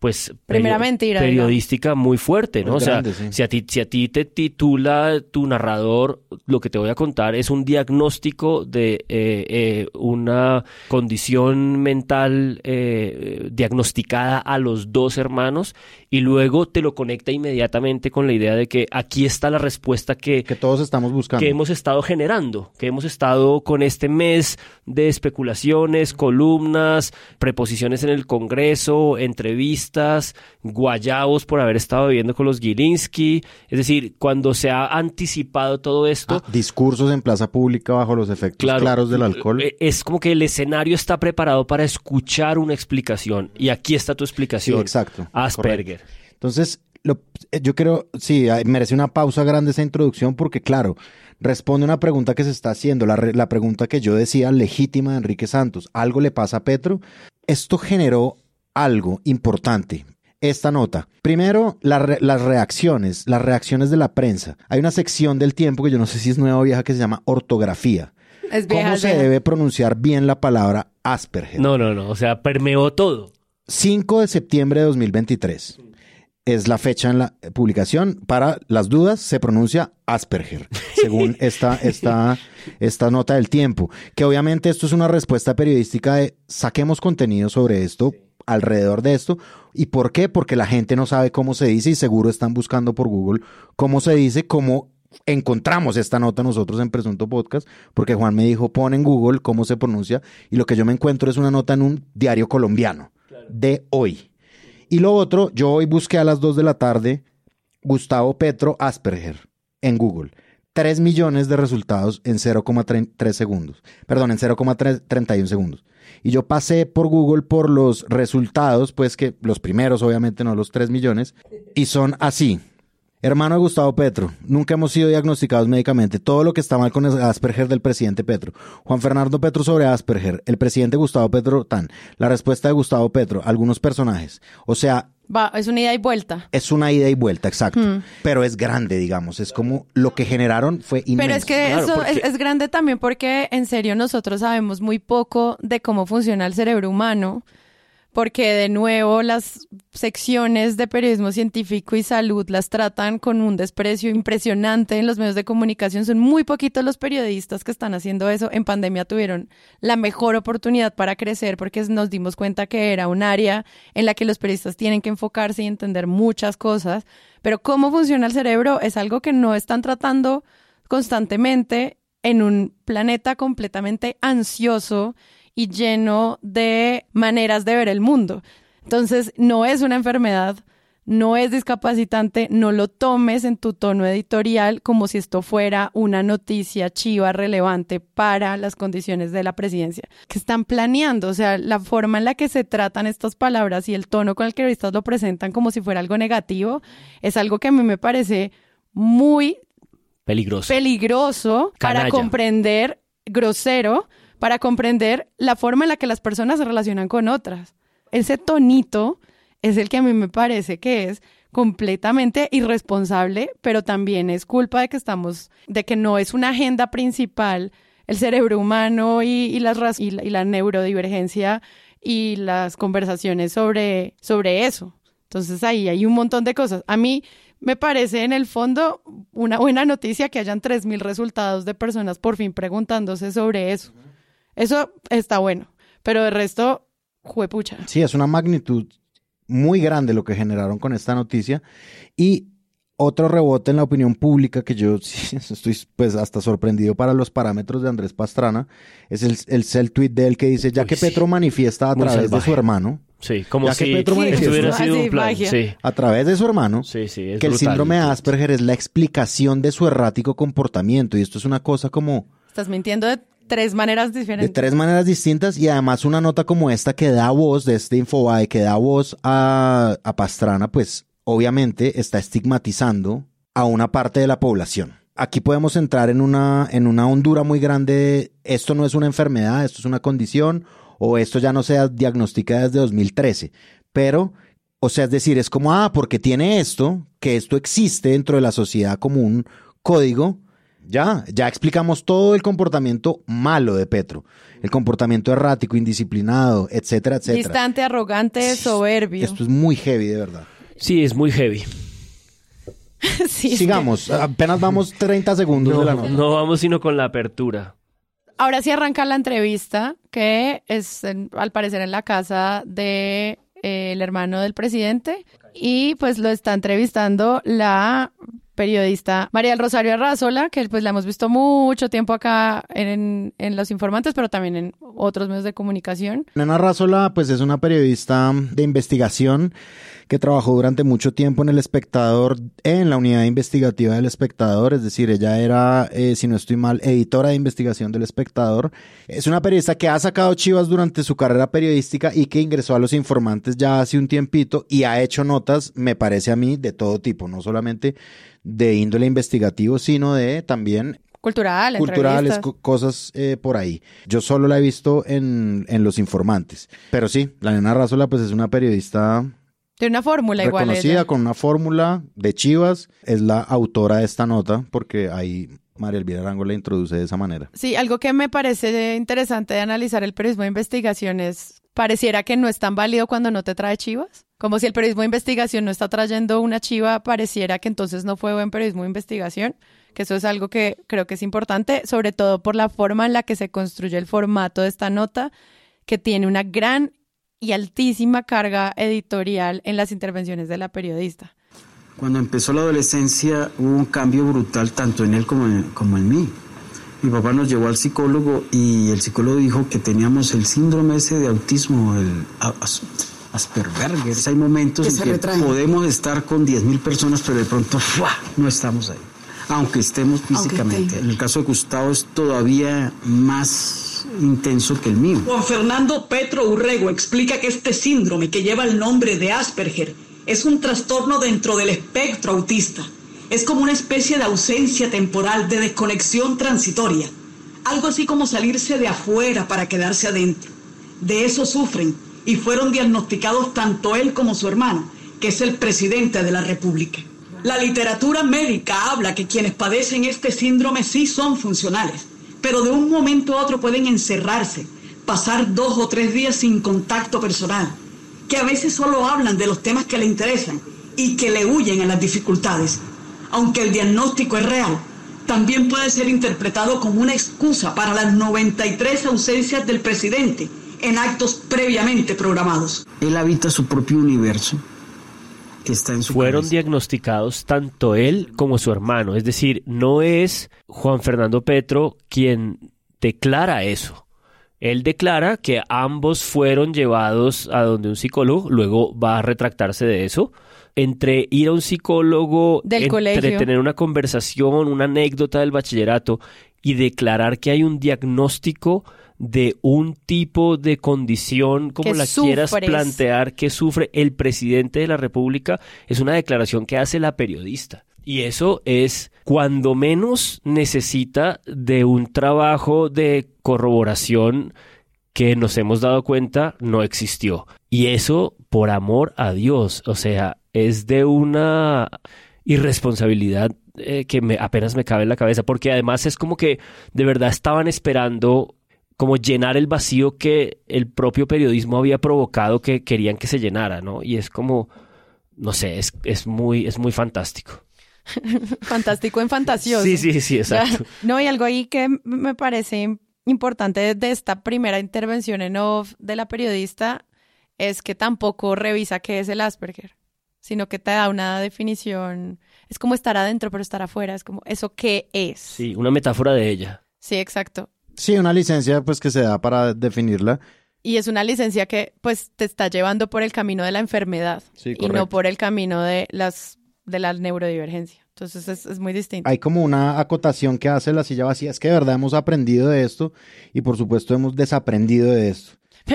pues Primera perio- mentira, periodística muy fuerte, ¿no? Muy o sea, grande, sí. si a ti si a ti te titula tu narrador, lo que te voy a contar es un diagnóstico de eh, eh, una condición mental eh, diagnosticada a los dos hermanos y luego te lo conecta inmediatamente con la idea de que aquí está la respuesta que Que todos estamos buscando. que hemos estado generando, que hemos estado con este mes de especulaciones, columnas, preposiciones en el Congreso, entrevistas, guayabos por haber estado viviendo con los Gilinski. Es decir, cuando se ha anticipado todo esto, Ah, discursos en plaza pública bajo los efectos Claro, claros del alcohol. eh, Es como que el escenario está preparado para escuchar una explicación. Y aquí está tu Sí, explicación. exacto. Asperger. correcto. Entonces, lo- eh, yo creo, sí, merece una pausa grande esa introducción porque, claro, responde una pregunta que se está haciendo, la, re- la pregunta que yo decía legítima de Enrique Santos. ¿Algo le pasa a Petro? Esto generó algo importante. Esta nota. Primero, la re- las reacciones, las reacciones de la prensa. Hay una sección del tiempo que yo no sé si es nueva o vieja que se llama ortografía. Es vieja, ¿Cómo se vieja. debe pronunciar bien la palabra Asperger? No, no, no. O sea, permeó todo. 5 de septiembre de 2023 es la fecha en la publicación. Para las dudas, se pronuncia Asperger, según esta, esta, esta nota del tiempo. Que obviamente esto es una respuesta periodística de saquemos contenido sobre esto, alrededor de esto. ¿Y por qué? Porque la gente no sabe cómo se dice y seguro están buscando por Google cómo se dice, cómo encontramos esta nota nosotros en Presunto Podcast, porque Juan me dijo, pon en Google cómo se pronuncia, y lo que yo me encuentro es una nota en un diario colombiano de hoy. Y lo otro, yo hoy busqué a las 2 de la tarde Gustavo Petro Asperger en Google. 3 millones de resultados en 0,3 segundos. Perdón, en 0,31 segundos. Y yo pasé por Google por los resultados, pues que los primeros, obviamente no los 3 millones, y son así. Hermano de Gustavo Petro, nunca hemos sido diagnosticados médicamente. Todo lo que está mal con el Asperger del presidente Petro. Juan Fernando Petro sobre Asperger, el presidente Gustavo Petro tan. La respuesta de Gustavo Petro, algunos personajes. O sea, Va, es una ida y vuelta. es una ida y vuelta, exacto. Hmm. Pero es grande, digamos. Es como lo que generaron fue inmenso. Pero es que Claro, eso porque- es, es grande también porque en serio nosotros sabemos muy poco de cómo funciona el cerebro humano, porque de nuevo las secciones de periodismo científico y salud las tratan con un desprecio impresionante en los medios de comunicación. Son muy poquitos los periodistas que están haciendo eso. En pandemia tuvieron la mejor oportunidad para crecer porque nos dimos cuenta que era un área en la que los periodistas tienen que enfocarse y entender muchas cosas. Pero cómo funciona el cerebro es algo que no están tratando constantemente en un planeta completamente ansioso y lleno de maneras de ver el mundo. Entonces, no es una enfermedad, no es discapacitante, no lo tomes en tu tono editorial como si esto fuera una noticia chiva relevante para las condiciones de la presidencia que están planeando, o sea, la forma en la que se tratan estas palabras y el tono con el que ahorita lo presentan como si fuera algo negativo, es algo que a mí me parece muy Peligroso. peligroso para comprender grosero para comprender la forma en la que las personas se relacionan con otras. Ese tonito es el que a mí me parece que es completamente irresponsable, pero también es culpa de que estamos, de que no es una agenda principal el cerebro humano y, las, y, la, y la neurodivergencia y las conversaciones sobre, sobre eso. Entonces ahí hay un montón de cosas. A mí me parece en el fondo una buena noticia que hayan 3.000 resultados de personas por fin preguntándose sobre eso. Eso está bueno, pero de resto, juepucha. Sí, es una magnitud muy grande lo que generaron con esta noticia. Y otro rebote en la opinión pública que yo estoy pues hasta sorprendido para los parámetros de Andrés Pastrana es el, el, el tweet de él que dice ya que Petro manifiesta a través de su hermano Sí, como si Petro hubiera sido un plan. A través de su hermano, que el síndrome de Asperger es la explicación de su errático comportamiento. Y esto es una cosa como... Estás mintiendo de tres maneras diferentes. De tres maneras distintas y además una nota como esta que da voz de este Infobae, que da voz a, a Pastrana, pues obviamente está estigmatizando a una parte de la población. Aquí podemos entrar en una, en una hondura muy grande. Esto no es una enfermedad, esto es una condición o esto ya no se diagnostica desde 2013. Pero, o sea, es decir, es como, ah, porque tiene esto, que esto existe dentro de la sociedad como un código, ya, ya explicamos todo el comportamiento malo de Petro, el comportamiento errático, indisciplinado, etcétera, etcétera. Distante, arrogante, soberbio. Esto es muy heavy, de verdad. Sí, es muy heavy. Sigamos, apenas vamos 30 segundos de la nota. No vamos sino con la apertura. Ahora sí arranca la entrevista, que es al parecer en la casa de eh, el hermano del presidente y pues lo está entrevistando la periodista María del Rosario Arrazola, que pues la hemos visto mucho tiempo acá en, en, Los Informantes, pero también en otros medios de comunicación. Nena Arrazola pues es una periodista de investigación que trabajó durante mucho tiempo en El Espectador, en la unidad investigativa del Espectador, es decir, ella era, eh, si no estoy mal, editora de investigación del Espectador. Es una periodista que ha sacado chivas durante su carrera periodística y que ingresó a Los Informantes ya hace un tiempito y ha hecho notas, me parece a mí, de todo tipo, no solamente de índole investigativo, sino de también cultural, culturales, cosas eh, por ahí. Yo solo la he visto en, en Los Informantes. Pero sí, la nena Razola pues es una periodista de una fórmula igual. Reconocida con una fórmula de Chivas, es la autora de esta nota, porque ahí María Elvira Arango la introduce de esa manera. Sí, algo que me parece interesante de analizar el periodismo de investigación es, pareciera que no es tan válido cuando no te trae chivas. Como si el periodismo de investigación no está trayendo una chiva, pareciera que entonces no fue buen periodismo de investigación, que eso es algo que creo que es importante, sobre todo por la forma en la que se construye el formato de esta nota, que tiene una gran y altísima carga editorial en las intervenciones de la periodista. Cuando empezó la adolescencia hubo un cambio brutal tanto en él como en, como en mí. Mi papá nos llevó al psicólogo y el psicólogo dijo que teníamos el síndrome ese de autismo, el Asperger. Hay momentos en que podemos estar con 10.000 personas, pero de pronto no estamos ahí, aunque estemos físicamente. en el caso de Gustavo es todavía más intenso que el mío. Juan Fernando Petro Urrego explica que este síndrome que lleva el nombre de Asperger es un trastorno dentro del espectro autista. Es como una especie de ausencia temporal, de desconexión transitoria. Algo así como salirse de afuera para quedarse adentro. De eso sufren y fueron diagnosticados tanto él como su hermano, que es el presidente de la República. La literatura médica habla que quienes padecen este síndrome sí son funcionales pero de un momento a otro pueden encerrarse, pasar dos o tres días sin contacto personal, que a veces solo hablan de los temas que le interesan y que le huyen a las dificultades. Aunque el diagnóstico es real, también puede ser interpretado como una excusa para las 93 ausencias del presidente en actos previamente programados. Él habita su propio universo fueron diagnosticados tanto él como su hermano. Es decir, no es Juan Fernando Petro quien declara eso. Él declara que ambos fueron llevados a donde un psicólogo, luego va a retractarse de eso. Entre ir a un psicólogo, del entre tener una conversación, una anécdota del bachillerato y declarar que hay un diagnóstico de un tipo de condición, como la quieras plantear, que sufre el presidente de la República, es una declaración que hace la periodista. Y eso es cuando menos necesita de un trabajo de corroboración que nos hemos dado cuenta no existió. Y eso por amor a Dios, o sea, es de una irresponsabilidad eh, que me, apenas me cabe en la cabeza, porque además es como que de verdad estaban esperando como llenar el vacío que el propio periodismo había provocado que querían que se llenara, ¿no? Y es como, no sé, es, es muy, es muy fantástico. Fantástico en fantasioso. Sí, sí, sí, exacto. No, y algo ahí que me parece importante de esta primera intervención en off de la periodista es que tampoco revisa qué es el Asperger, sino que te da una definición. Es como estar adentro, pero estar afuera. Es como, ¿eso qué es? Sí, una metáfora de ella. Sí, exacto. Sí, una licencia pues que se da para definirla. Y es una licencia que pues te está llevando por el camino de la enfermedad Sí, y no por el camino de las de la neurodivergencia. Entonces es, es muy distinto. Hay como una acotación que hace la silla vacía. Es que de verdad hemos aprendido de esto y por supuesto hemos desaprendido de esto.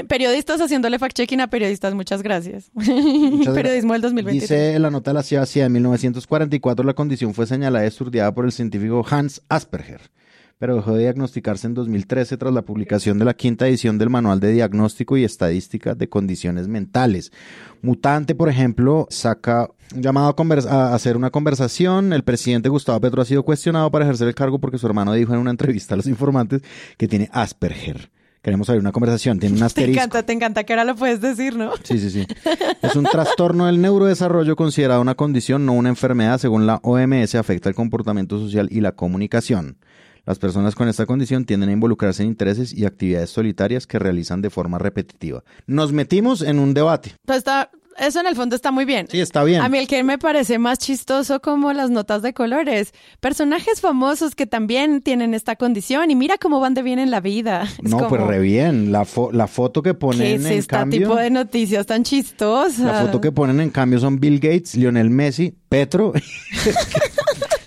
Periodistas haciéndole fact-checking a periodistas, muchas gracias. Muchas Periodismo del gra- 2023. Dice en la nota de la silla vacía, en 1944 la condición fue señalada y estudiada por el científico Hans Asperger, pero dejó de diagnosticarse en 2013 tras la publicación de la quinta edición del Manual de Diagnóstico y Estadística de Condiciones Mentales. Mutante, por ejemplo, saca un llamado a, hacer una conversación. El presidente Gustavo Petro ha sido cuestionado para ejercer el cargo porque su hermano dijo en una entrevista a los informantes que tiene Asperger. Queremos abrir una conversación, tiene un Te asterisco. encanta, te encanta que ahora lo puedes decir, ¿no? Sí, sí, sí. Es un trastorno del neurodesarrollo considerado una condición, no una enfermedad. Según la OMS, afecta el comportamiento social y la comunicación. Las personas con esta condición tienden a involucrarse en intereses y actividades solitarias que realizan de forma repetitiva. Nos metimos en un debate. Pues está, eso en el fondo está muy bien. Sí, está bien. A mí el que me parece más chistoso como las notas de colores. Personajes famosos que también tienen esta condición y mira cómo van de bien en la vida. Es no, pues re bien. La, fo- la foto que ¿Qué ponen es en este cambio... tipo de noticias tan chistosas? La foto que ponen en cambio son Bill Gates, Lionel Messi, Petro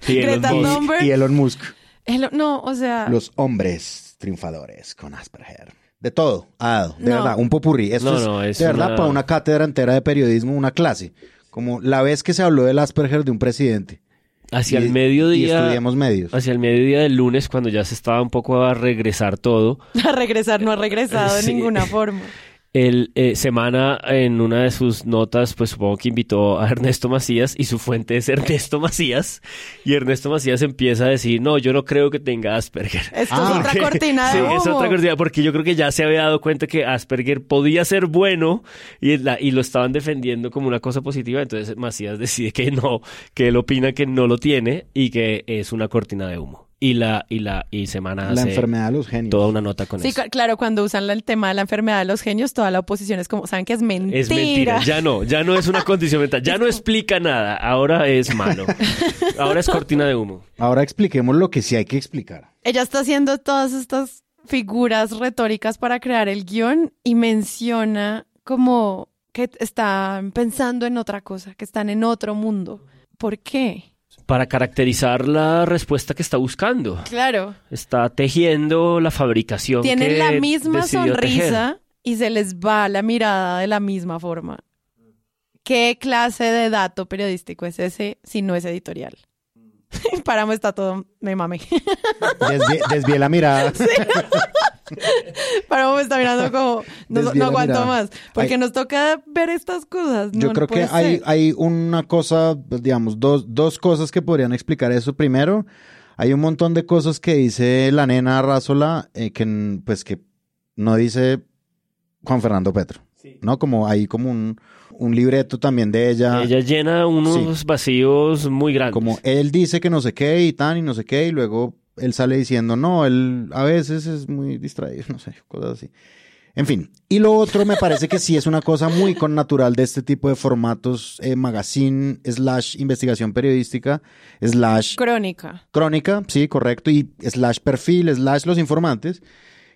Y Elon Greta Musk. Thunberg. y Elon Musk. El- no, o sea, Los hombres triunfadores con Asperger. De todo, ha dado, de No. verdad, un popurrí. Esto No, es, no, es de verdad una- para una cátedra entera de periodismo, una clase. Como la vez que se habló del Asperger de un presidente. Hacia Y- el mediodía. Y estudiamos medios. Hacia el mediodía del lunes, cuando ya se estaba un poco a regresar todo, a regresar no ha regresado de Sí. ninguna forma. El eh, Semana en una de sus notas, pues supongo que invitó a Ernesto Macías y su fuente es Ernesto Macías. Y Ernesto Macías empieza a decir, no, yo no creo que tenga Asperger. Esto Ah, es otra Porque- cortina de Sí, es otra cortina, porque yo creo que ya se había dado cuenta que Asperger podía ser bueno y, la- y lo estaban defendiendo como una cosa positiva. Entonces Macías decide que no, que él opina que no lo tiene y que es una cortina de humo. Y la, y la, y Semana La hace enfermedad de los genios. toda una nota con Sí, eso. cl- claro, cuando usan el tema de la enfermedad de los genios, toda la oposición es como, ¿saben que es mentira? Es mentira, ya no, ya no es una condición mental, ya no explica nada, ahora es malo, ahora es cortina de humo. Ahora expliquemos lo que sí hay que explicar. Ella está haciendo todas estas figuras retóricas para crear el guion y menciona como que están pensando en otra cosa, que están en otro mundo. ¿Por qué? Para caracterizar la respuesta que está buscando. Claro, Está tejiendo la fabricación. tienen que la misma tejer. sonrisa y se les va la mirada de la misma forma. ¿Qué clase de dato periodístico es ese si no es editorial? Páramo está todo, me mame. Desvié, desvié la mirada. Páramo me está mirando como, no, no aguanto mirada. más, porque nos toca ver estas cosas. Yo no creo que hay, ser. hay una cosa, digamos, dos, dos cosas que podrían explicar eso. Primero, hay un montón de cosas que dice la nena Rázola eh, que, pues, que no dice Juan Fernando Petro. ¿No? Como hay como un, un libreto también de ella. Ella llena unos vacíos muy grandes. Como él dice que no sé qué y tan y no sé qué, y luego él sale diciendo, no, él a veces es muy distraído, no sé, cosas así. En fin, y lo otro me parece que sí es una cosa muy connatural de este tipo de formatos, eh, magazine, slash investigación periodística, slash Crónica. crónica, sí, correcto, y slash perfil, slash los informantes,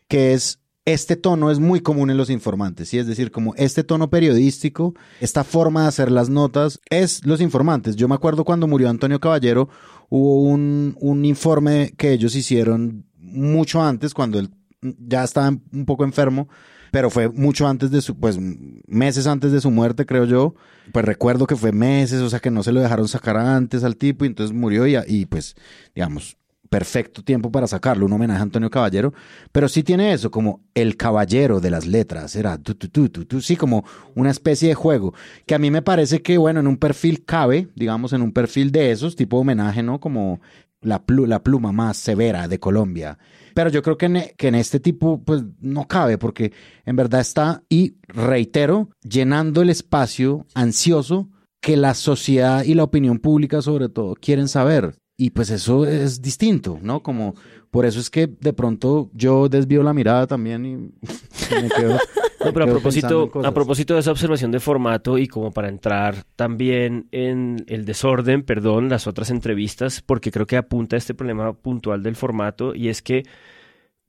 que es este tono es muy común en los informantes, ¿sí? es decir, como este tono periodístico, esta forma de hacer las notas, es los informantes. Yo me acuerdo cuando murió Antonio Caballero, hubo un, un informe que ellos hicieron mucho antes, cuando él ya estaba un poco enfermo, pero fue mucho antes de su, pues meses antes de su muerte, creo yo. Pues recuerdo que fue meses, o sea que no se lo dejaron sacar antes al tipo y entonces murió y, y pues, digamos, perfecto tiempo para sacarlo, un homenaje a Antonio Caballero, pero sí tiene eso, como el caballero de las letras, era tu, tu, tu, tu, tu, sí, como una especie de juego, que a mí me parece que, bueno, en un perfil cabe, digamos, en un perfil de esos, tipo homenaje, ¿no? Como la, pluma más severa de Colombia. Pero yo creo que en, que en este tipo, pues no cabe, porque en verdad está, y reitero, llenando el espacio ansioso que la sociedad y la opinión pública sobre todo quieren saber. Y pues eso es distinto, ¿no? Como por eso es que de pronto yo desvío la mirada también y me quedo. No, pero a propósito, a propósito de esa observación de formato y como para entrar también en el desorden, perdón, las otras entrevistas, porque creo que apunta a este problema puntual del formato y es que,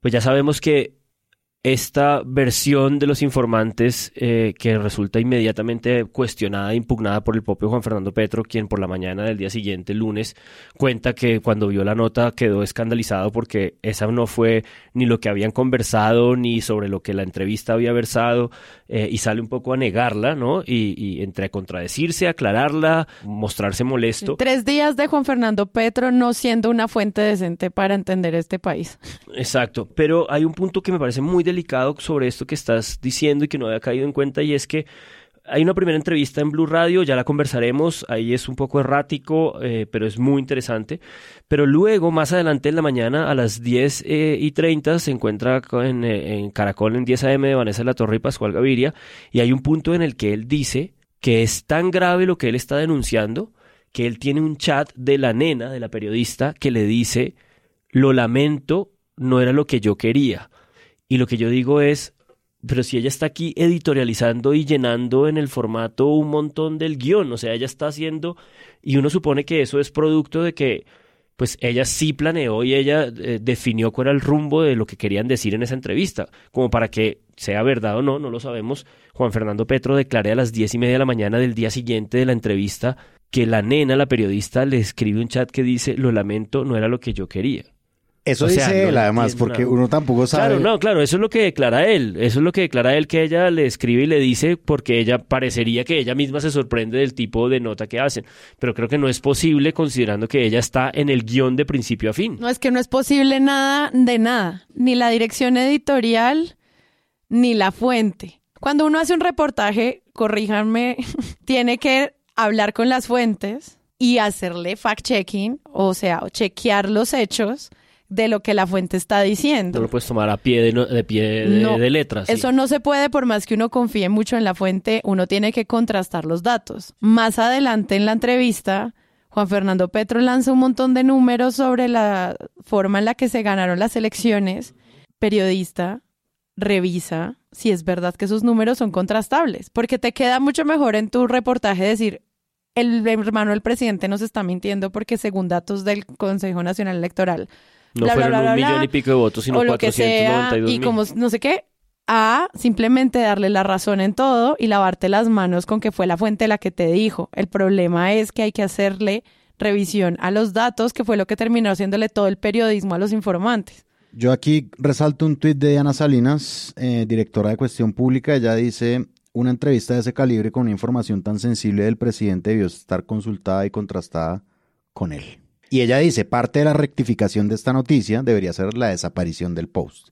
pues ya sabemos que esta versión de los informantes eh, que resulta inmediatamente cuestionada e impugnada por el propio Juan Fernando Petro, quien por la mañana del día siguiente, lunes, cuenta que cuando vio la nota quedó escandalizado porque esa no fue ni lo que habían conversado ni sobre lo que la entrevista había versado eh, y sale un poco a negarla, ¿no? Y, y entre contradecirse, aclararla, mostrarse molesto. Tres días de Juan Fernando Petro no siendo una fuente decente para entender este país. Exacto, pero hay un punto que me parece muy delicado sobre esto que estás diciendo y que no había caído en cuenta y es que hay una primera entrevista en Blue Radio, ya la conversaremos, ahí es un poco errático, eh, pero es muy interesante. Pero luego, más adelante en la mañana, a las 10 eh, y 30, se encuentra en, eh, en, Caracol en 10 AM de Vanessa la Torre y Pascual Gaviria, y hay un punto en el que él dice que es tan grave lo que él está denunciando, que él tiene un chat de la nena, de la periodista, que le dice, lo lamento, no era lo que yo quería. Y lo que yo digo es, pero si ella está aquí editorializando y llenando en el formato un montón del guion, o sea, ella está haciendo, y uno supone que eso es producto de que, pues ella sí planeó y ella eh, definió cuál era el rumbo de lo que querían decir en esa entrevista, como para que sea verdad o no, no lo sabemos. Juan Fernando Petro declaré a las diez y media de la mañana del día siguiente de la entrevista que la nena, la periodista, le escribe un chat que dice, lo lamento, no era lo que yo quería. Eso dice él, además, porque uno tampoco sabe. Claro, no, claro, eso es lo que declara él. Eso es lo que declara él que ella le escribe y le dice, porque ella parecería que ella misma se sorprende del tipo de nota que hacen. Pero creo que no es posible considerando que ella está en el guion de principio a fin. No, es que no es posible nada de nada. Ni la dirección editorial, ni la fuente. Cuando uno hace un reportaje, corríjanme, tiene que hablar con las fuentes y hacerle fact-checking, o sea, chequear los hechos de lo que la fuente está diciendo. No lo puedes tomar a pie de, de pie de, letras. Eso no se puede por más que uno confíe mucho en la fuente, uno tiene que contrastar los datos. Más adelante en la entrevista, Juan Fernando Petro lanza un montón de números sobre la forma en la que se ganaron las elecciones. Periodista, revisa si es verdad que esos números son contrastables, porque te queda mucho mejor en tu reportaje decir, el hermano del presidente nos está mintiendo porque según datos del Consejo Nacional Electoral no fueron un millón y pico de votos, sino o que sea, Y como no sé qué, a simplemente darle la razón en todo y lavarte las manos con que fue la fuente la que te dijo. El problema es que hay que hacerle revisión a los datos, que fue lo que terminó haciéndole todo el periodismo a los informantes. Yo aquí resalto un tuit de Diana Salinas, eh, directora de Cuestión Pública. Ella dice, una entrevista de ese calibre con una información tan sensible del presidente debió estar consultada y contrastada con él. Y ella dice, parte de la rectificación de esta noticia debería ser la desaparición del post,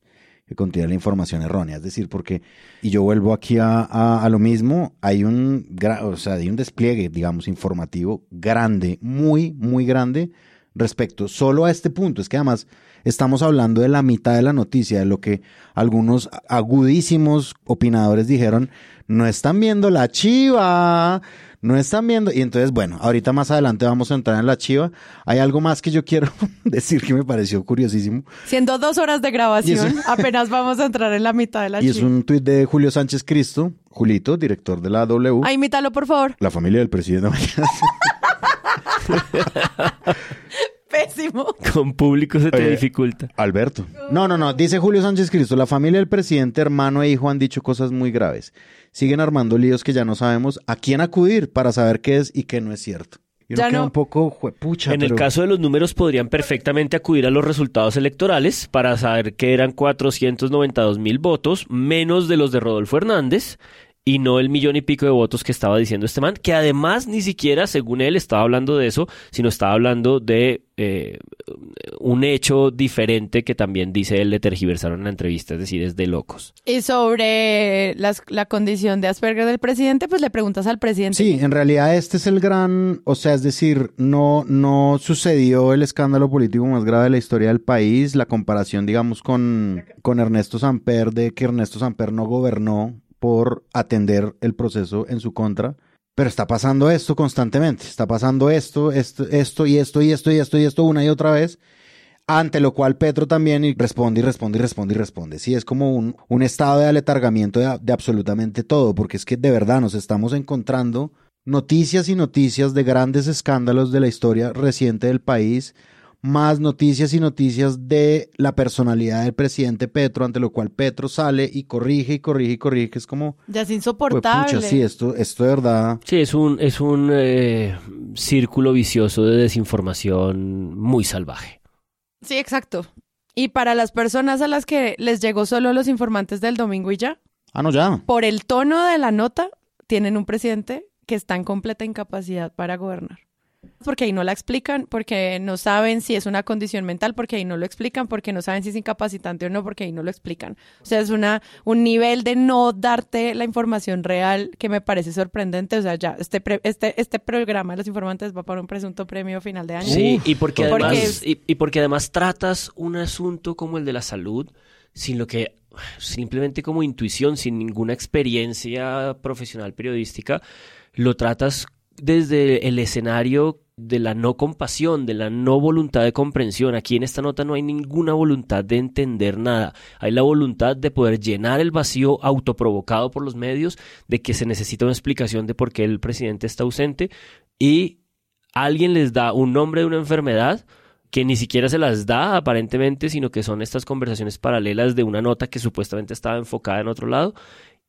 que contiene la información errónea. Es decir, porque, y yo vuelvo aquí a, a, lo mismo, hay un, o sea, hay un despliegue, digamos, informativo grande, muy, muy grande respecto solo a este punto. Es que además estamos hablando de la mitad de la noticia, de lo que algunos agudísimos opinadores dijeron, no están viendo la chiva, no están viendo. Y entonces, bueno, ahorita más adelante vamos a entrar en la chiva. Hay algo más que yo quiero decir que me pareció curiosísimo. Siendo dos horas de grabación, apenas vamos a entrar en la mitad de la chiva. Y es un tuit de Julio Sánchez Cristo, Julito, director de la W. Ay, imítalo, por favor. La familia del presidente. Pésimo. Con público se te dificulta. Alberto. No, no, no. Dice Julio Sánchez Cristo, la familia del presidente, hermano e hijo han dicho cosas muy graves siguen armando líos que ya no sabemos a quién acudir para saber qué es y qué no es cierto. Y Ya uno queda no. un poco juepucha. En el caso de los números podrían perfectamente acudir a los resultados electorales para saber que eran 492 mil votos, menos de los de Rodolfo Hernández, y no el millón y pico de votos que estaba diciendo este man, que además ni siquiera, según él, estaba hablando de eso, sino estaba hablando de eh, un hecho diferente que también dice él le tergiversaron en la entrevista, es decir, es de locos. Y sobre las- la condición de Asperger del presidente, pues le preguntas al presidente. Sí, en realidad este es el gran, o sea, es decir, no, no sucedió el escándalo político más grave de la historia del país, la comparación, digamos, con, con Ernesto Samper, de que Ernesto Samper no gobernó por atender el proceso en su contra, pero está pasando esto constantemente, está pasando esto, esto, esto y esto y esto y esto y esto una y otra vez, ante lo cual Petro también responde y responde y responde y responde. Sí, es como un, un estado de aletargamiento de, de absolutamente todo, porque es que de verdad nos estamos encontrando noticias y noticias de grandes escándalos de la historia reciente del país, más noticias y noticias de la personalidad del presidente Petro, ante lo cual Petro sale y corrige y corrige y corrige, que es como, Ya es pues, insoportable. pucha, sí, esto, esto de verdad. Sí, es un, es un eh, círculo vicioso de desinformación muy salvaje. Sí, exacto. Y para las personas a las que les llegó solo los informantes del domingo y ya, Ah, no, ya. por el tono de la nota, tienen un presidente que está en completa incapacidad para gobernar. Porque ahí no la explican, porque no saben si es una condición mental, porque ahí no lo explican, porque no saben si es incapacitante o no, porque ahí no lo explican. O sea, es una, un nivel de no darte la información real que me parece sorprendente. O sea, ya, este, pre- este, este programa de los informantes va para un presunto premio final de año. Sí, y porque Porque además, es- y, y porque además tratas un asunto como el de la salud sin lo que simplemente como intuición, sin ninguna experiencia profesional periodística, lo tratas desde el escenario de la no compasión, de la no voluntad de comprensión. Aquí en esta nota no hay ninguna voluntad de entender nada. Hay la voluntad de poder llenar el vacío autoprovocado por los medios, de que se necesita una explicación de por qué el presidente está ausente y alguien les da un nombre de una enfermedad que ni siquiera se las da aparentemente, sino que son estas conversaciones paralelas de una nota que supuestamente estaba enfocada en otro lado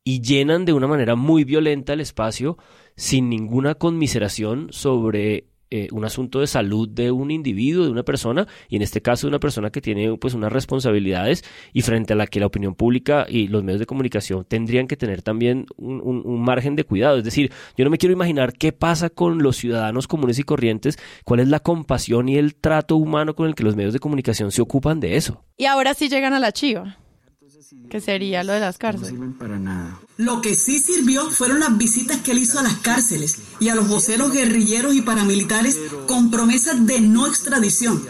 y llenan de una manera muy violenta el espacio sin ninguna conmiseración sobre eh, un asunto de salud de un individuo, de una persona, y en este caso de una persona que tiene pues unas responsabilidades y frente a la que la opinión pública y los medios de comunicación tendrían que tener también un, un- un margen de cuidado. Es decir, yo no me quiero imaginar qué pasa con los ciudadanos comunes y corrientes, cuál es la compasión y el trato humano con el que los medios de comunicación se ocupan de eso. Y ahora sí llegan a la chiva, que sería lo de las cárceles. Para nada. Lo que sí sirvió fueron las visitas que él hizo a las cárceles y a los voceros guerrilleros y paramilitares con promesas de no extradición,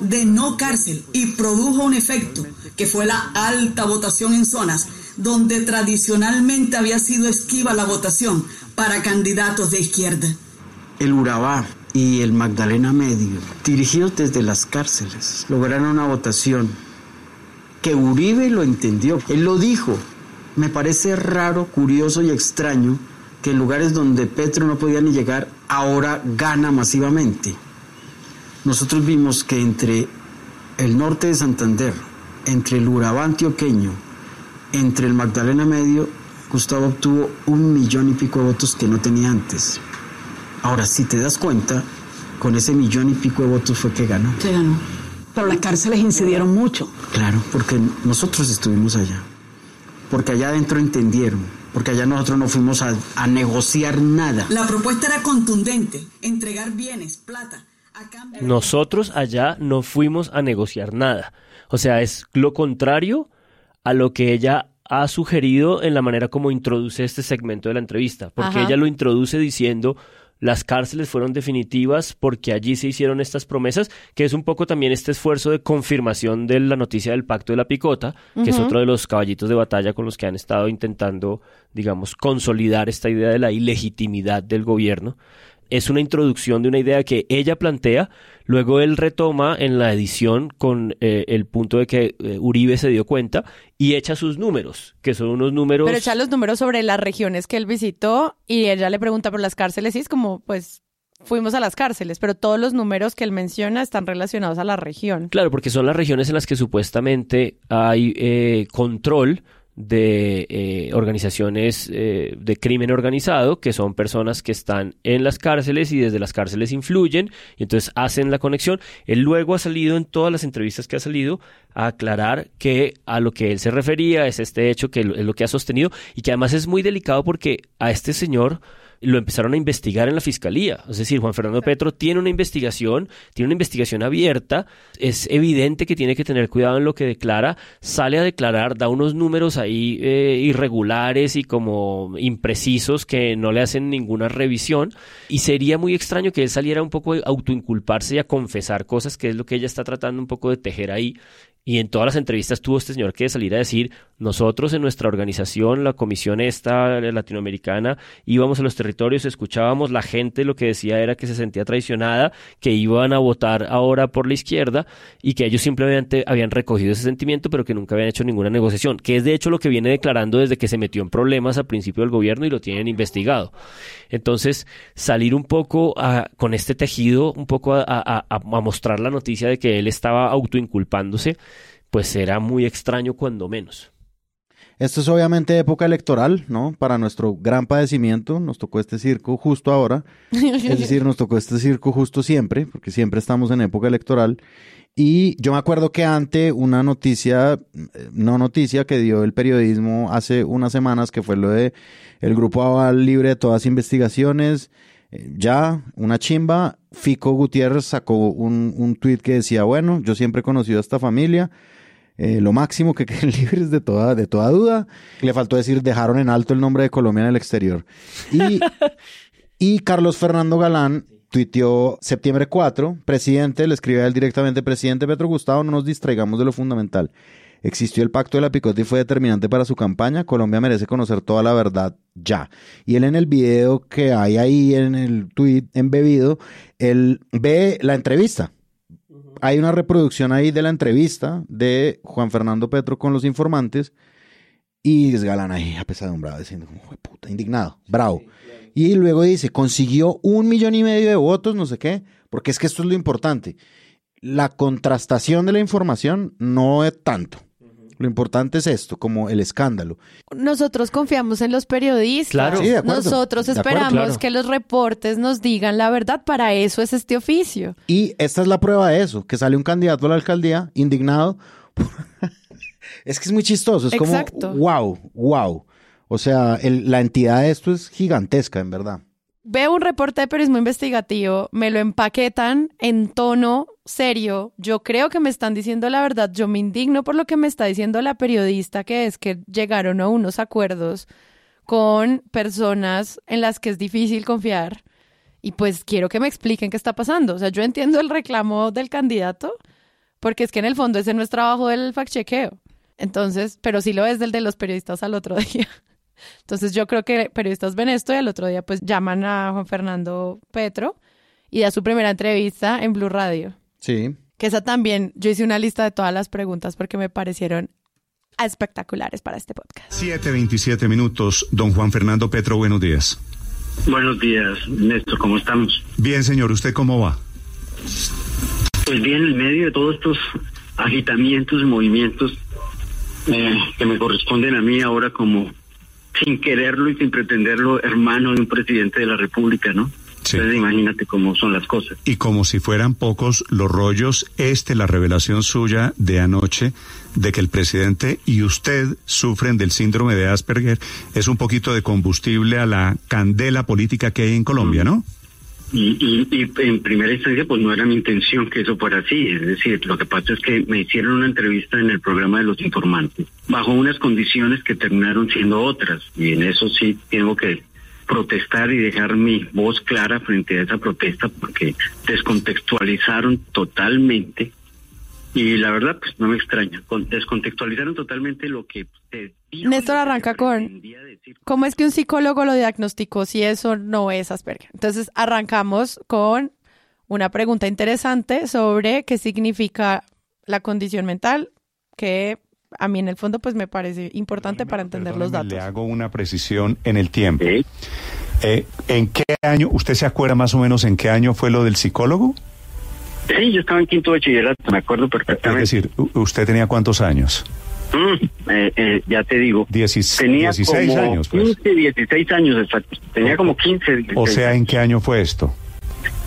de no cárcel y produjo un efecto que fue la alta votación en zonas donde tradicionalmente había sido esquiva la votación para candidatos de izquierda. El Urabá y el Magdalena Medio, dirigidos desde las cárceles, lograron una votación que Uribe lo entendió. Él lo dijo. Me parece raro, curioso y extraño que en lugares donde Petro no podía ni llegar, ahora gana masivamente. Nosotros vimos que entre el norte de Santander, entre el Urabá antioqueño, entre el Magdalena Medio, Gustavo obtuvo un millón y pico de votos que no tenía antes. Ahora, si te das cuenta, con ese millón y pico de votos fue que ganó. Se ganó. Pero las cárceles incidieron mucho. Claro, porque nosotros estuvimos allá. Porque allá adentro entendieron. Porque allá nosotros no fuimos a, a negociar nada. La propuesta era contundente, entregar bienes, plata, a cambio Nosotros allá no fuimos a negociar nada. O sea, es lo contrario a lo que ella ha sugerido en la manera como introduce este segmento de la entrevista. Porque Ajá. ella lo introduce diciendo las cárceles fueron definitivas porque allí se hicieron estas promesas, que es un poco también este esfuerzo de confirmación de la noticia del pacto de la picota, que es otro de los caballitos de batalla con los que han estado intentando, digamos, consolidar esta idea de la ilegitimidad del gobierno es una introducción de una idea que ella plantea, luego él retoma en la edición con eh, el punto de que eh, Uribe se dio cuenta y echa sus números, que son unos números... Pero echa los números sobre las regiones que él visitó y ella le pregunta por las cárceles y es como, pues, fuimos a las cárceles, pero todos los números que él menciona están relacionados a la región. Claro, porque son las regiones en las que supuestamente hay eh, control de eh, organizaciones eh, de crimen organizado, que son personas que están en las cárceles y desde las cárceles influyen, y entonces hacen la conexión. Él luego ha salido en todas las entrevistas que ha salido a aclarar que a lo que él se refería es este hecho que es lo que ha sostenido y que además es muy delicado porque a este señor lo empezaron a investigar en la fiscalía. Es decir, Juan Fernando Petro tiene una investigación, tiene una investigación abierta, es evidente que tiene que tener cuidado en lo que declara, sale a declarar, da unos números ahí eh, irregulares y como imprecisos que no le hacen ninguna revisión y sería muy extraño que él saliera un poco a autoinculparse y a confesar cosas que es lo que ella está tratando un poco de tejer ahí y en todas las entrevistas tuvo este señor que salir a decir, nosotros en nuestra organización, la comisión esta latinoamericana, íbamos a los territorios, escuchábamos, la gente lo que decía era que se sentía traicionada, que iban a votar ahora por la izquierda y que ellos simplemente habían recogido ese sentimiento, pero que nunca habían hecho ninguna negociación, que es de hecho lo que viene declarando desde que se metió en problemas al principio del gobierno y lo tienen investigado. Entonces, salir un poco con este tejido, un poco a, a mostrar la noticia de que él estaba autoinculpándose, pues será muy extraño cuando menos. Esto es obviamente época electoral, ¿no? Para nuestro gran padecimiento, nos tocó este circo justo ahora. Es decir, nos tocó este circo justo siempre, porque siempre estamos en época electoral. Y yo me acuerdo que ante una noticia, no noticia, que dio el periodismo hace unas semanas, que fue lo de el Grupo Aval libre de todas investigaciones, eh, ya, una chimba, Fico Gutiérrez sacó un, un tuit que decía, bueno, yo siempre he conocido a esta familia, eh, lo máximo que queden libres de toda, de toda duda. Le faltó decir, dejaron en alto el nombre de Colombia en el exterior. Y, y Carlos Fernando Galán tuiteó septiembre 4, presidente, le escribe a él directamente, presidente Petro Gustavo, no nos distraigamos de lo fundamental. Existió el pacto de la picota y fue determinante para su campaña. Colombia merece conocer toda la verdad ya. Y él en el video que hay ahí en el tweet embebido, él ve la entrevista hay una reproducción ahí de la entrevista de Juan Fernando Petro con los informantes y es Galán ahí apesadumbrado, diciendo como, puta, indignado, bravo. Y luego dice, consiguió un millón y medio de votos, no sé qué, porque es que esto es lo importante. La contrastación de la información no es tanto. Lo importante es esto, como el escándalo. Nosotros confiamos en los periodistas. Claro. Nosotros esperamos que los reportes nos digan la verdad. Para eso es este oficio. Y esta es la prueba de eso, que sale un candidato a la alcaldía indignado. es que es muy chistoso. Es Exacto. como, wow, wow. O sea, la entidad de esto es gigantesca, en verdad veo un reporte de periodismo investigativo, me lo empaquetan en tono serio, yo creo que me están diciendo la verdad, yo me indigno por lo que me está diciendo la periodista, que es que llegaron a unos acuerdos con personas en las que es difícil confiar. Y pues quiero que me expliquen qué está pasando. O sea, yo entiendo el reclamo del candidato, porque es que en el fondo ese no es trabajo del fact-chequeo. Entonces, pero sí lo es del de los periodistas al otro día. Entonces yo creo que periodistas ven esto y al otro día pues llaman a Juan Fernando Petro y da su primera entrevista en Blue Radio. Sí. Que esa también, yo hice una lista de todas las preguntas porque me parecieron espectaculares para este podcast. 7.27 minutos. Don Juan Fernando Petro, buenos días. Buenos días, Néstor, ¿cómo estamos? Bien, señor, ¿usted cómo va? Pues bien, en medio de todos estos agitamientos y movimientos eh, que me corresponden a mí ahora como sin quererlo y sin pretenderlo, hermano de un presidente de la República, ¿no? Entonces imagínate cómo son las cosas. Y como si fueran pocos los rollos, este, la revelación suya de anoche de que el presidente y usted sufren del síndrome de Asperger, es un poquito de combustible a la candela política que hay en Colombia, ¿no? Y, y, en primera instancia, pues no era mi intención que eso fuera así. Es decir, lo que pasa es que me hicieron una entrevista en el programa de los informantes, bajo unas condiciones que terminaron siendo otras. Y en eso sí tengo que protestar y dejar mi voz clara frente a esa protesta porque descontextualizaron totalmente y la verdad, pues no me extraña. Descontextualizaron totalmente lo que se Néstor arranca con cómo es que un psicólogo lo diagnosticó si eso no es Asperger. Entonces arrancamos con una pregunta interesante sobre qué significa la condición mental, que a mí en el fondo pues me parece importante para entender los datos. Le hago una precisión en el tiempo. Eh, ¿En qué año, usted se acuerda más o menos en qué año fue lo del psicólogo? Sí, yo estaba en quinto bachillerato, me acuerdo perfectamente. Es decir, ¿usted tenía cuántos años? Mm, eh, eh, ya te digo. Diecis- tenía 16 como años, pues. 15, 16 años, exacto. Tenía como 15, 16 O sea, ¿en qué año fue esto?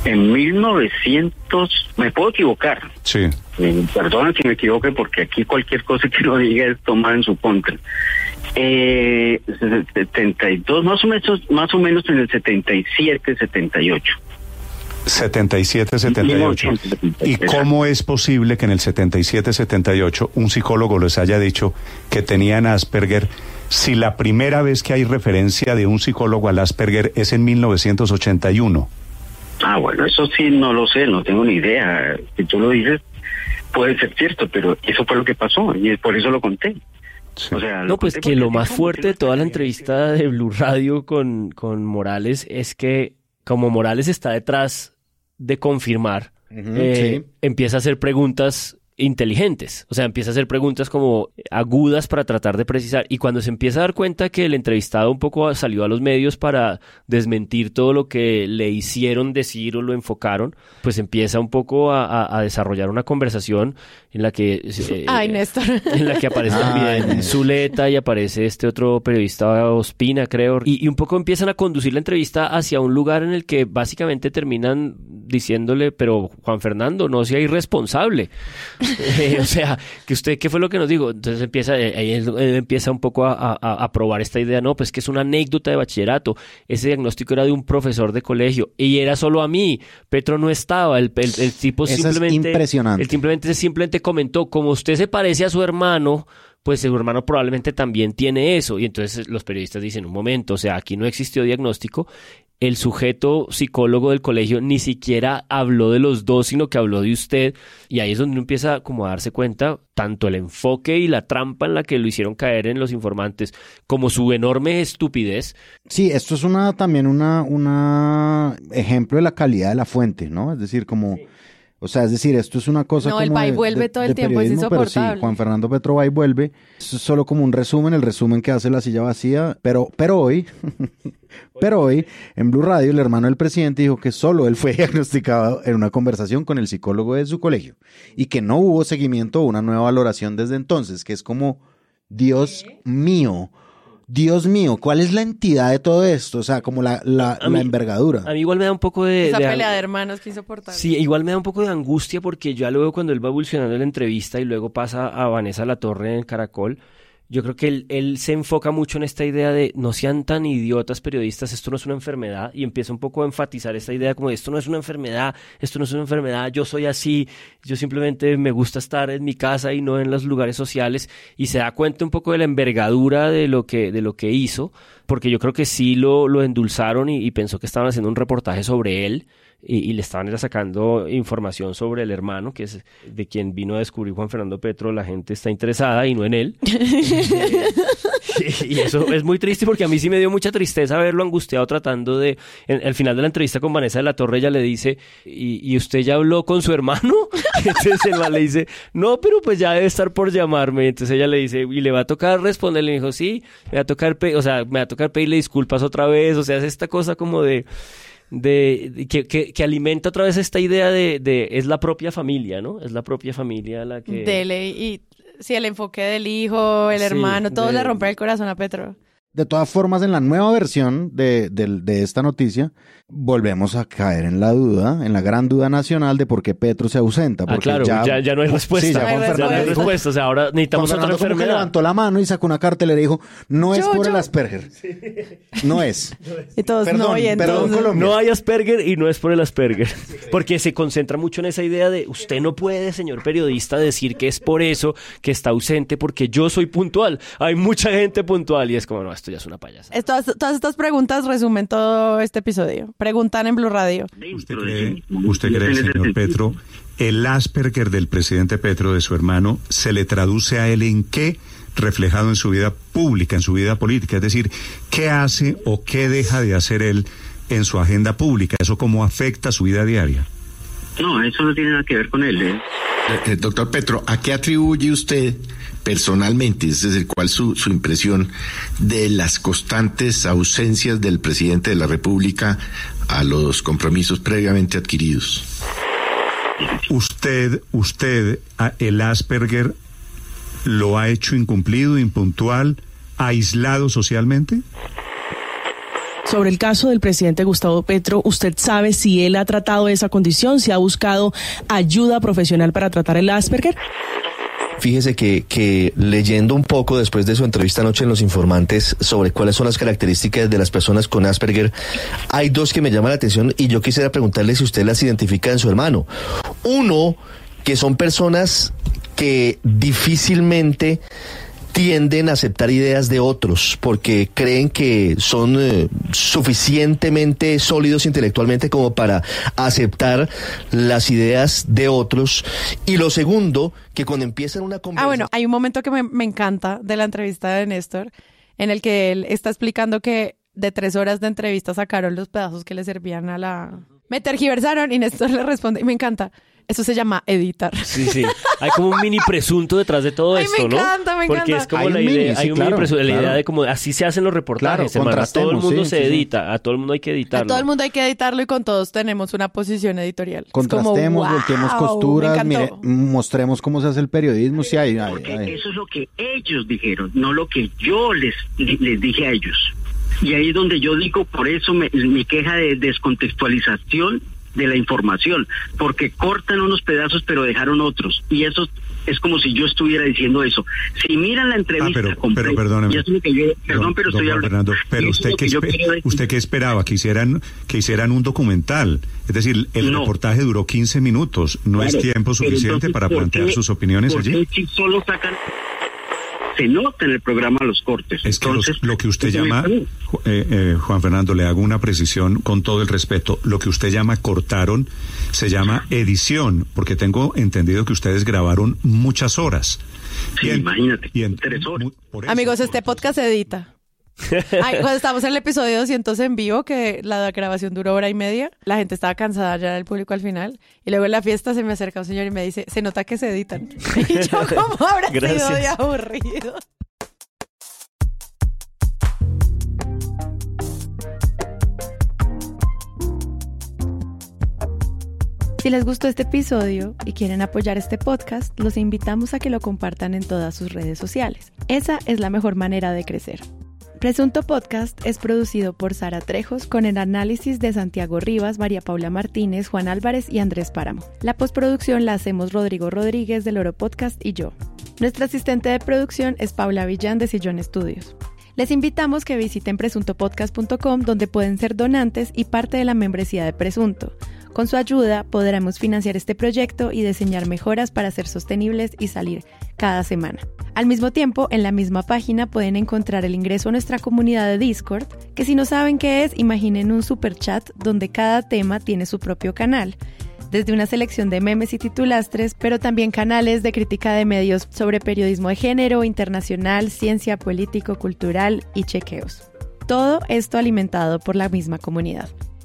En 1900, me puedo equivocar. Sí. Eh, si me equivoque porque aquí cualquier cosa que uno diga es tomada en su contra. Eh, 72, más o menos, más o menos en el 77, 78. 77, 78. ¿Y cómo es posible que en el 77, 78 un psicólogo les haya dicho que tenían Asperger si la primera vez que hay referencia de un psicólogo al Asperger es en 1981? Ah, bueno, eso sí no lo sé, no tengo ni idea. Si tú lo dices, puede ser cierto, pero eso fue lo que pasó y por eso lo conté. O sea, No, pues conté que lo más fuerte de toda la entrevista de Blue Radio con, con Morales es que como Morales está detrás de confirmar, eh, empieza a hacer preguntas inteligentes, o sea, empieza a hacer preguntas como agudas para tratar de precisar. Y cuando se empieza a dar cuenta que el entrevistado un poco salió a los medios para desmentir todo lo que le hicieron decir o lo enfocaron, pues empieza un poco a, a- desarrollar una conversación en la que eh, Ay, Néstor. en la que aparece también Zuleta y aparece este otro periodista Ospina, creo, y, y un poco empiezan a conducir la entrevista hacia un lugar en el que básicamente terminan diciéndole, pero Juan Fernando, no sea irresponsable. Eh, o sea, que usted, ¿qué fue lo que nos dijo? Entonces empieza, eh, ahí él, él empieza un poco a, a- a probar esta idea, no, pues que es una anécdota de bachillerato, ese diagnóstico era de un profesor de colegio y era solo a mí, Petro no estaba, el, el- el tipo Eso es simplemente... impresionante. El simplemente, simplemente comentó, como usted se parece a su hermano, pues su hermano probablemente también tiene eso. Y entonces los periodistas dicen, un momento, o sea, aquí no existió diagnóstico. El sujeto psicólogo del colegio ni siquiera habló de los dos, sino que habló de usted. Y ahí es donde uno empieza como a darse cuenta tanto el enfoque y la trampa en la que lo hicieron caer en los informantes, como su enorme estupidez. Sí, esto es una también una, una ejemplo de la calidad de la fuente, ¿no? Es decir, como, o sea, es decir, esto es una cosa No, como el va y vuelve de- todo el tiempo, es pero sí. Juan Fernando Petro va y vuelve. Esto es solo como un resumen, el resumen que hace la silla vacía, pero, pero hoy, pero hoy, en Blue Radio, el hermano del presidente dijo que solo él fue diagnosticado en una conversación con el psicólogo de su colegio y que no hubo seguimiento o una nueva valoración desde entonces, que es como, Dios mío. Dios mío, ¿cuál es la entidad de todo esto? O sea, como la, la, A mí- la envergadura. A mí igual me da un poco de... Esa de- pelea de hermanos que insoportable. Sí, igual me da un poco de angustia porque ya luego cuando él va evolucionando en la entrevista y luego pasa a Vanessa La Torre en Caracol, yo creo que él, él se enfoca mucho en esta idea de no sean tan idiotas periodistas, esto no es una enfermedad y empieza un poco a enfatizar esta idea como esto no es una enfermedad, esto no es una enfermedad, yo soy así, yo simplemente me gusta estar en mi casa y no en los lugares sociales y se da cuenta un poco de la envergadura de lo que, de lo que hizo, porque yo creo que sí lo, lo endulzaron y pensó que estaban haciendo un reportaje sobre él y, y le estaban era sacando información sobre el hermano, que es de quien vino a descubrir Juan Fernando Petro, la gente está interesada y no en él. y eso es muy triste porque a mí sí me dio mucha tristeza verlo angustiado tratando de... En, al final de la entrevista con Vanessa de la Torre ella le dice, ¿y, y usted ya habló con su hermano? Y entonces el man le dice, no, pero pues ya debe estar por llamarme. Entonces ella le dice, ¿y le va a tocar responderle? Y dijo, sí, me va a tocar, o sea, me va a tocar pedirle disculpas otra vez. O sea, es esta cosa como de de, que, que, que alimenta otra vez esta idea de, de es la propia familia, ¿no? Es la propia familia la que... Dele y sí, el enfoque del hijo, el Sí, hermano, todo de- le rompe el corazón a Petro. De todas formas, en la nueva versión de, de- de esta noticia, volvemos a caer en la duda, en la gran duda nacional de por qué Petro se ausenta. Ah, Porque claro, ya, ya no hay respuesta. Sí, ya no hay respuesta. O sea, ahora necesitamos Juan otra como que enfermedad. levantó la mano y sacó una cartelera y dijo, no es Yo, por el. Asperger. No es. Y todos Perdón, no, y perdón, entonces... No hay Asperger y no es por el Asperger. Porque se concentra mucho en esa idea de usted no puede, señor periodista, decir que es por eso que está ausente, porque yo soy puntual. Hay mucha gente puntual y es como, no, esto ya es una payasa. Estas- todas estas preguntas resumen todo este episodio. Preguntan en Blue Radio. ¿Usted cree, usted cree, señor Petro, el Asperger del presidente Petro, de su hermano, se le traduce a él en qué? reflejado en su vida pública, en su vida política. Es decir, ¿qué hace o qué deja de hacer él en su agenda pública? ¿Eso cómo afecta su vida diaria? No, eso no tiene nada que ver con él. ¿eh? Eh, doctor Petro, ¿a qué atribuye usted personalmente, es decir, cuál es su, su impresión de las constantes ausencias del presidente de la República a los compromisos previamente adquiridos? Usted, usted, a- el Asperger, lo ha hecho incumplido, impuntual, aislado socialmente? Sobre el caso del presidente Gustavo Petro, ¿usted sabe si él ha tratado esa condición, si ha buscado ayuda profesional para tratar el Asperger? Fíjese que, que leyendo un poco después de su entrevista anoche en Los Informantes sobre cuáles son las características de las personas con Asperger, hay dos que me llaman la atención y yo quisiera preguntarle si usted las identifica en su hermano. Uno, que son personas que difícilmente tienden a aceptar ideas de otros porque creen que son eh, suficientemente sólidos intelectualmente como para aceptar las ideas de otros. Y lo segundo, que cuando empiezan una conversación... Ah, bueno, hay un momento que me, me encanta de la entrevista de Néstor en el que él está explicando que de tres horas de entrevista sacaron los pedazos que le servían a la... Me tergiversaron y Néstor le responde, y me encanta. Eso se llama editar. Sí, sí. Hay como un mini presunto detrás de todo Ay, esto, me ¿no? encanta, me Porque encanta. es como Hay la idea, mini, hay un claro, mini presunto, la idea de como así se hacen los reportajes, Claro. A todo el mundo sí, se sí, sí. edita, a todo el mundo hay que A editarlo. todo el mundo hay que editarlo y con todos tenemos una posición editorial. Es como, Contrastemos, wow, volteemos costuras, mire, mostremos cómo se hace el periodismo. Sí, hay, hay. eso es lo que ellos dijeron, no lo que yo les, les dije a ellos. Y ahí es donde yo digo, por eso me- mi queja de descontextualización de la información, porque cortan unos pedazos pero dejaron otros. Y eso es como si yo estuviera diciendo eso. Si miran la entrevista Ah, pero, completa, pero perdóneme. y eso es lo que yo- perdón, Don- pero estoy hablando. Fernando, pero usted que usted qué esperaba que hicieran que hicieran un documental, es decir, el No. reportaje duró 15 minutos, no es tiempo suficiente entonces, para ¿por plantear qué- sus opiniones allí. si solo sacan se nota en el programa los cortes. Es que los- Entonces, lo que usted llama, eh, eh, Juan Fernando, le hago una precisión con todo el respeto. Lo que usted llama cortaron se llama edición, porque tengo entendido que ustedes grabaron muchas horas. Sí, imagínate, y en- tres horas. Amigos, este podcast se edita. Ay, cuando estamos en el episodio 200 en vivo, que la grabación duró hora y media, la gente estaba cansada ya del público al final. Y luego en la fiesta se me acerca un señor y me dice, se nota que se editan. Y yo, ¿cómo habrá sido de aburrido? Si les gustó este episodio y quieren apoyar este podcast, los invitamos a que lo compartan en todas sus redes sociales. Esa es la mejor manera de crecer. Presunto Podcast es producido por Sara Trejos con el análisis de Santiago Rivas, María Paula Martínez, Juan Álvarez y Andrés Páramo. La postproducción la hacemos Rodrigo Rodríguez del Oro Podcast y yo. Nuestra asistente de producción es Paula Villán de Sillón Estudios. Les invitamos que visiten presuntopodcast.com donde pueden ser donantes y parte de la membresía de Presunto. Con su ayuda podremos financiar este proyecto y diseñar mejoras para ser sostenibles y salir cada semana. Al mismo tiempo, en la misma página pueden encontrar el ingreso a nuestra comunidad de Discord, que si no saben qué es, imaginen un super chat donde cada tema tiene su propio canal desde una selección de memes y titulastres, pero también canales de crítica de medios sobre periodismo de género, internacional, ciencia, político, cultural y chequeos. Todo esto alimentado por la misma comunidad.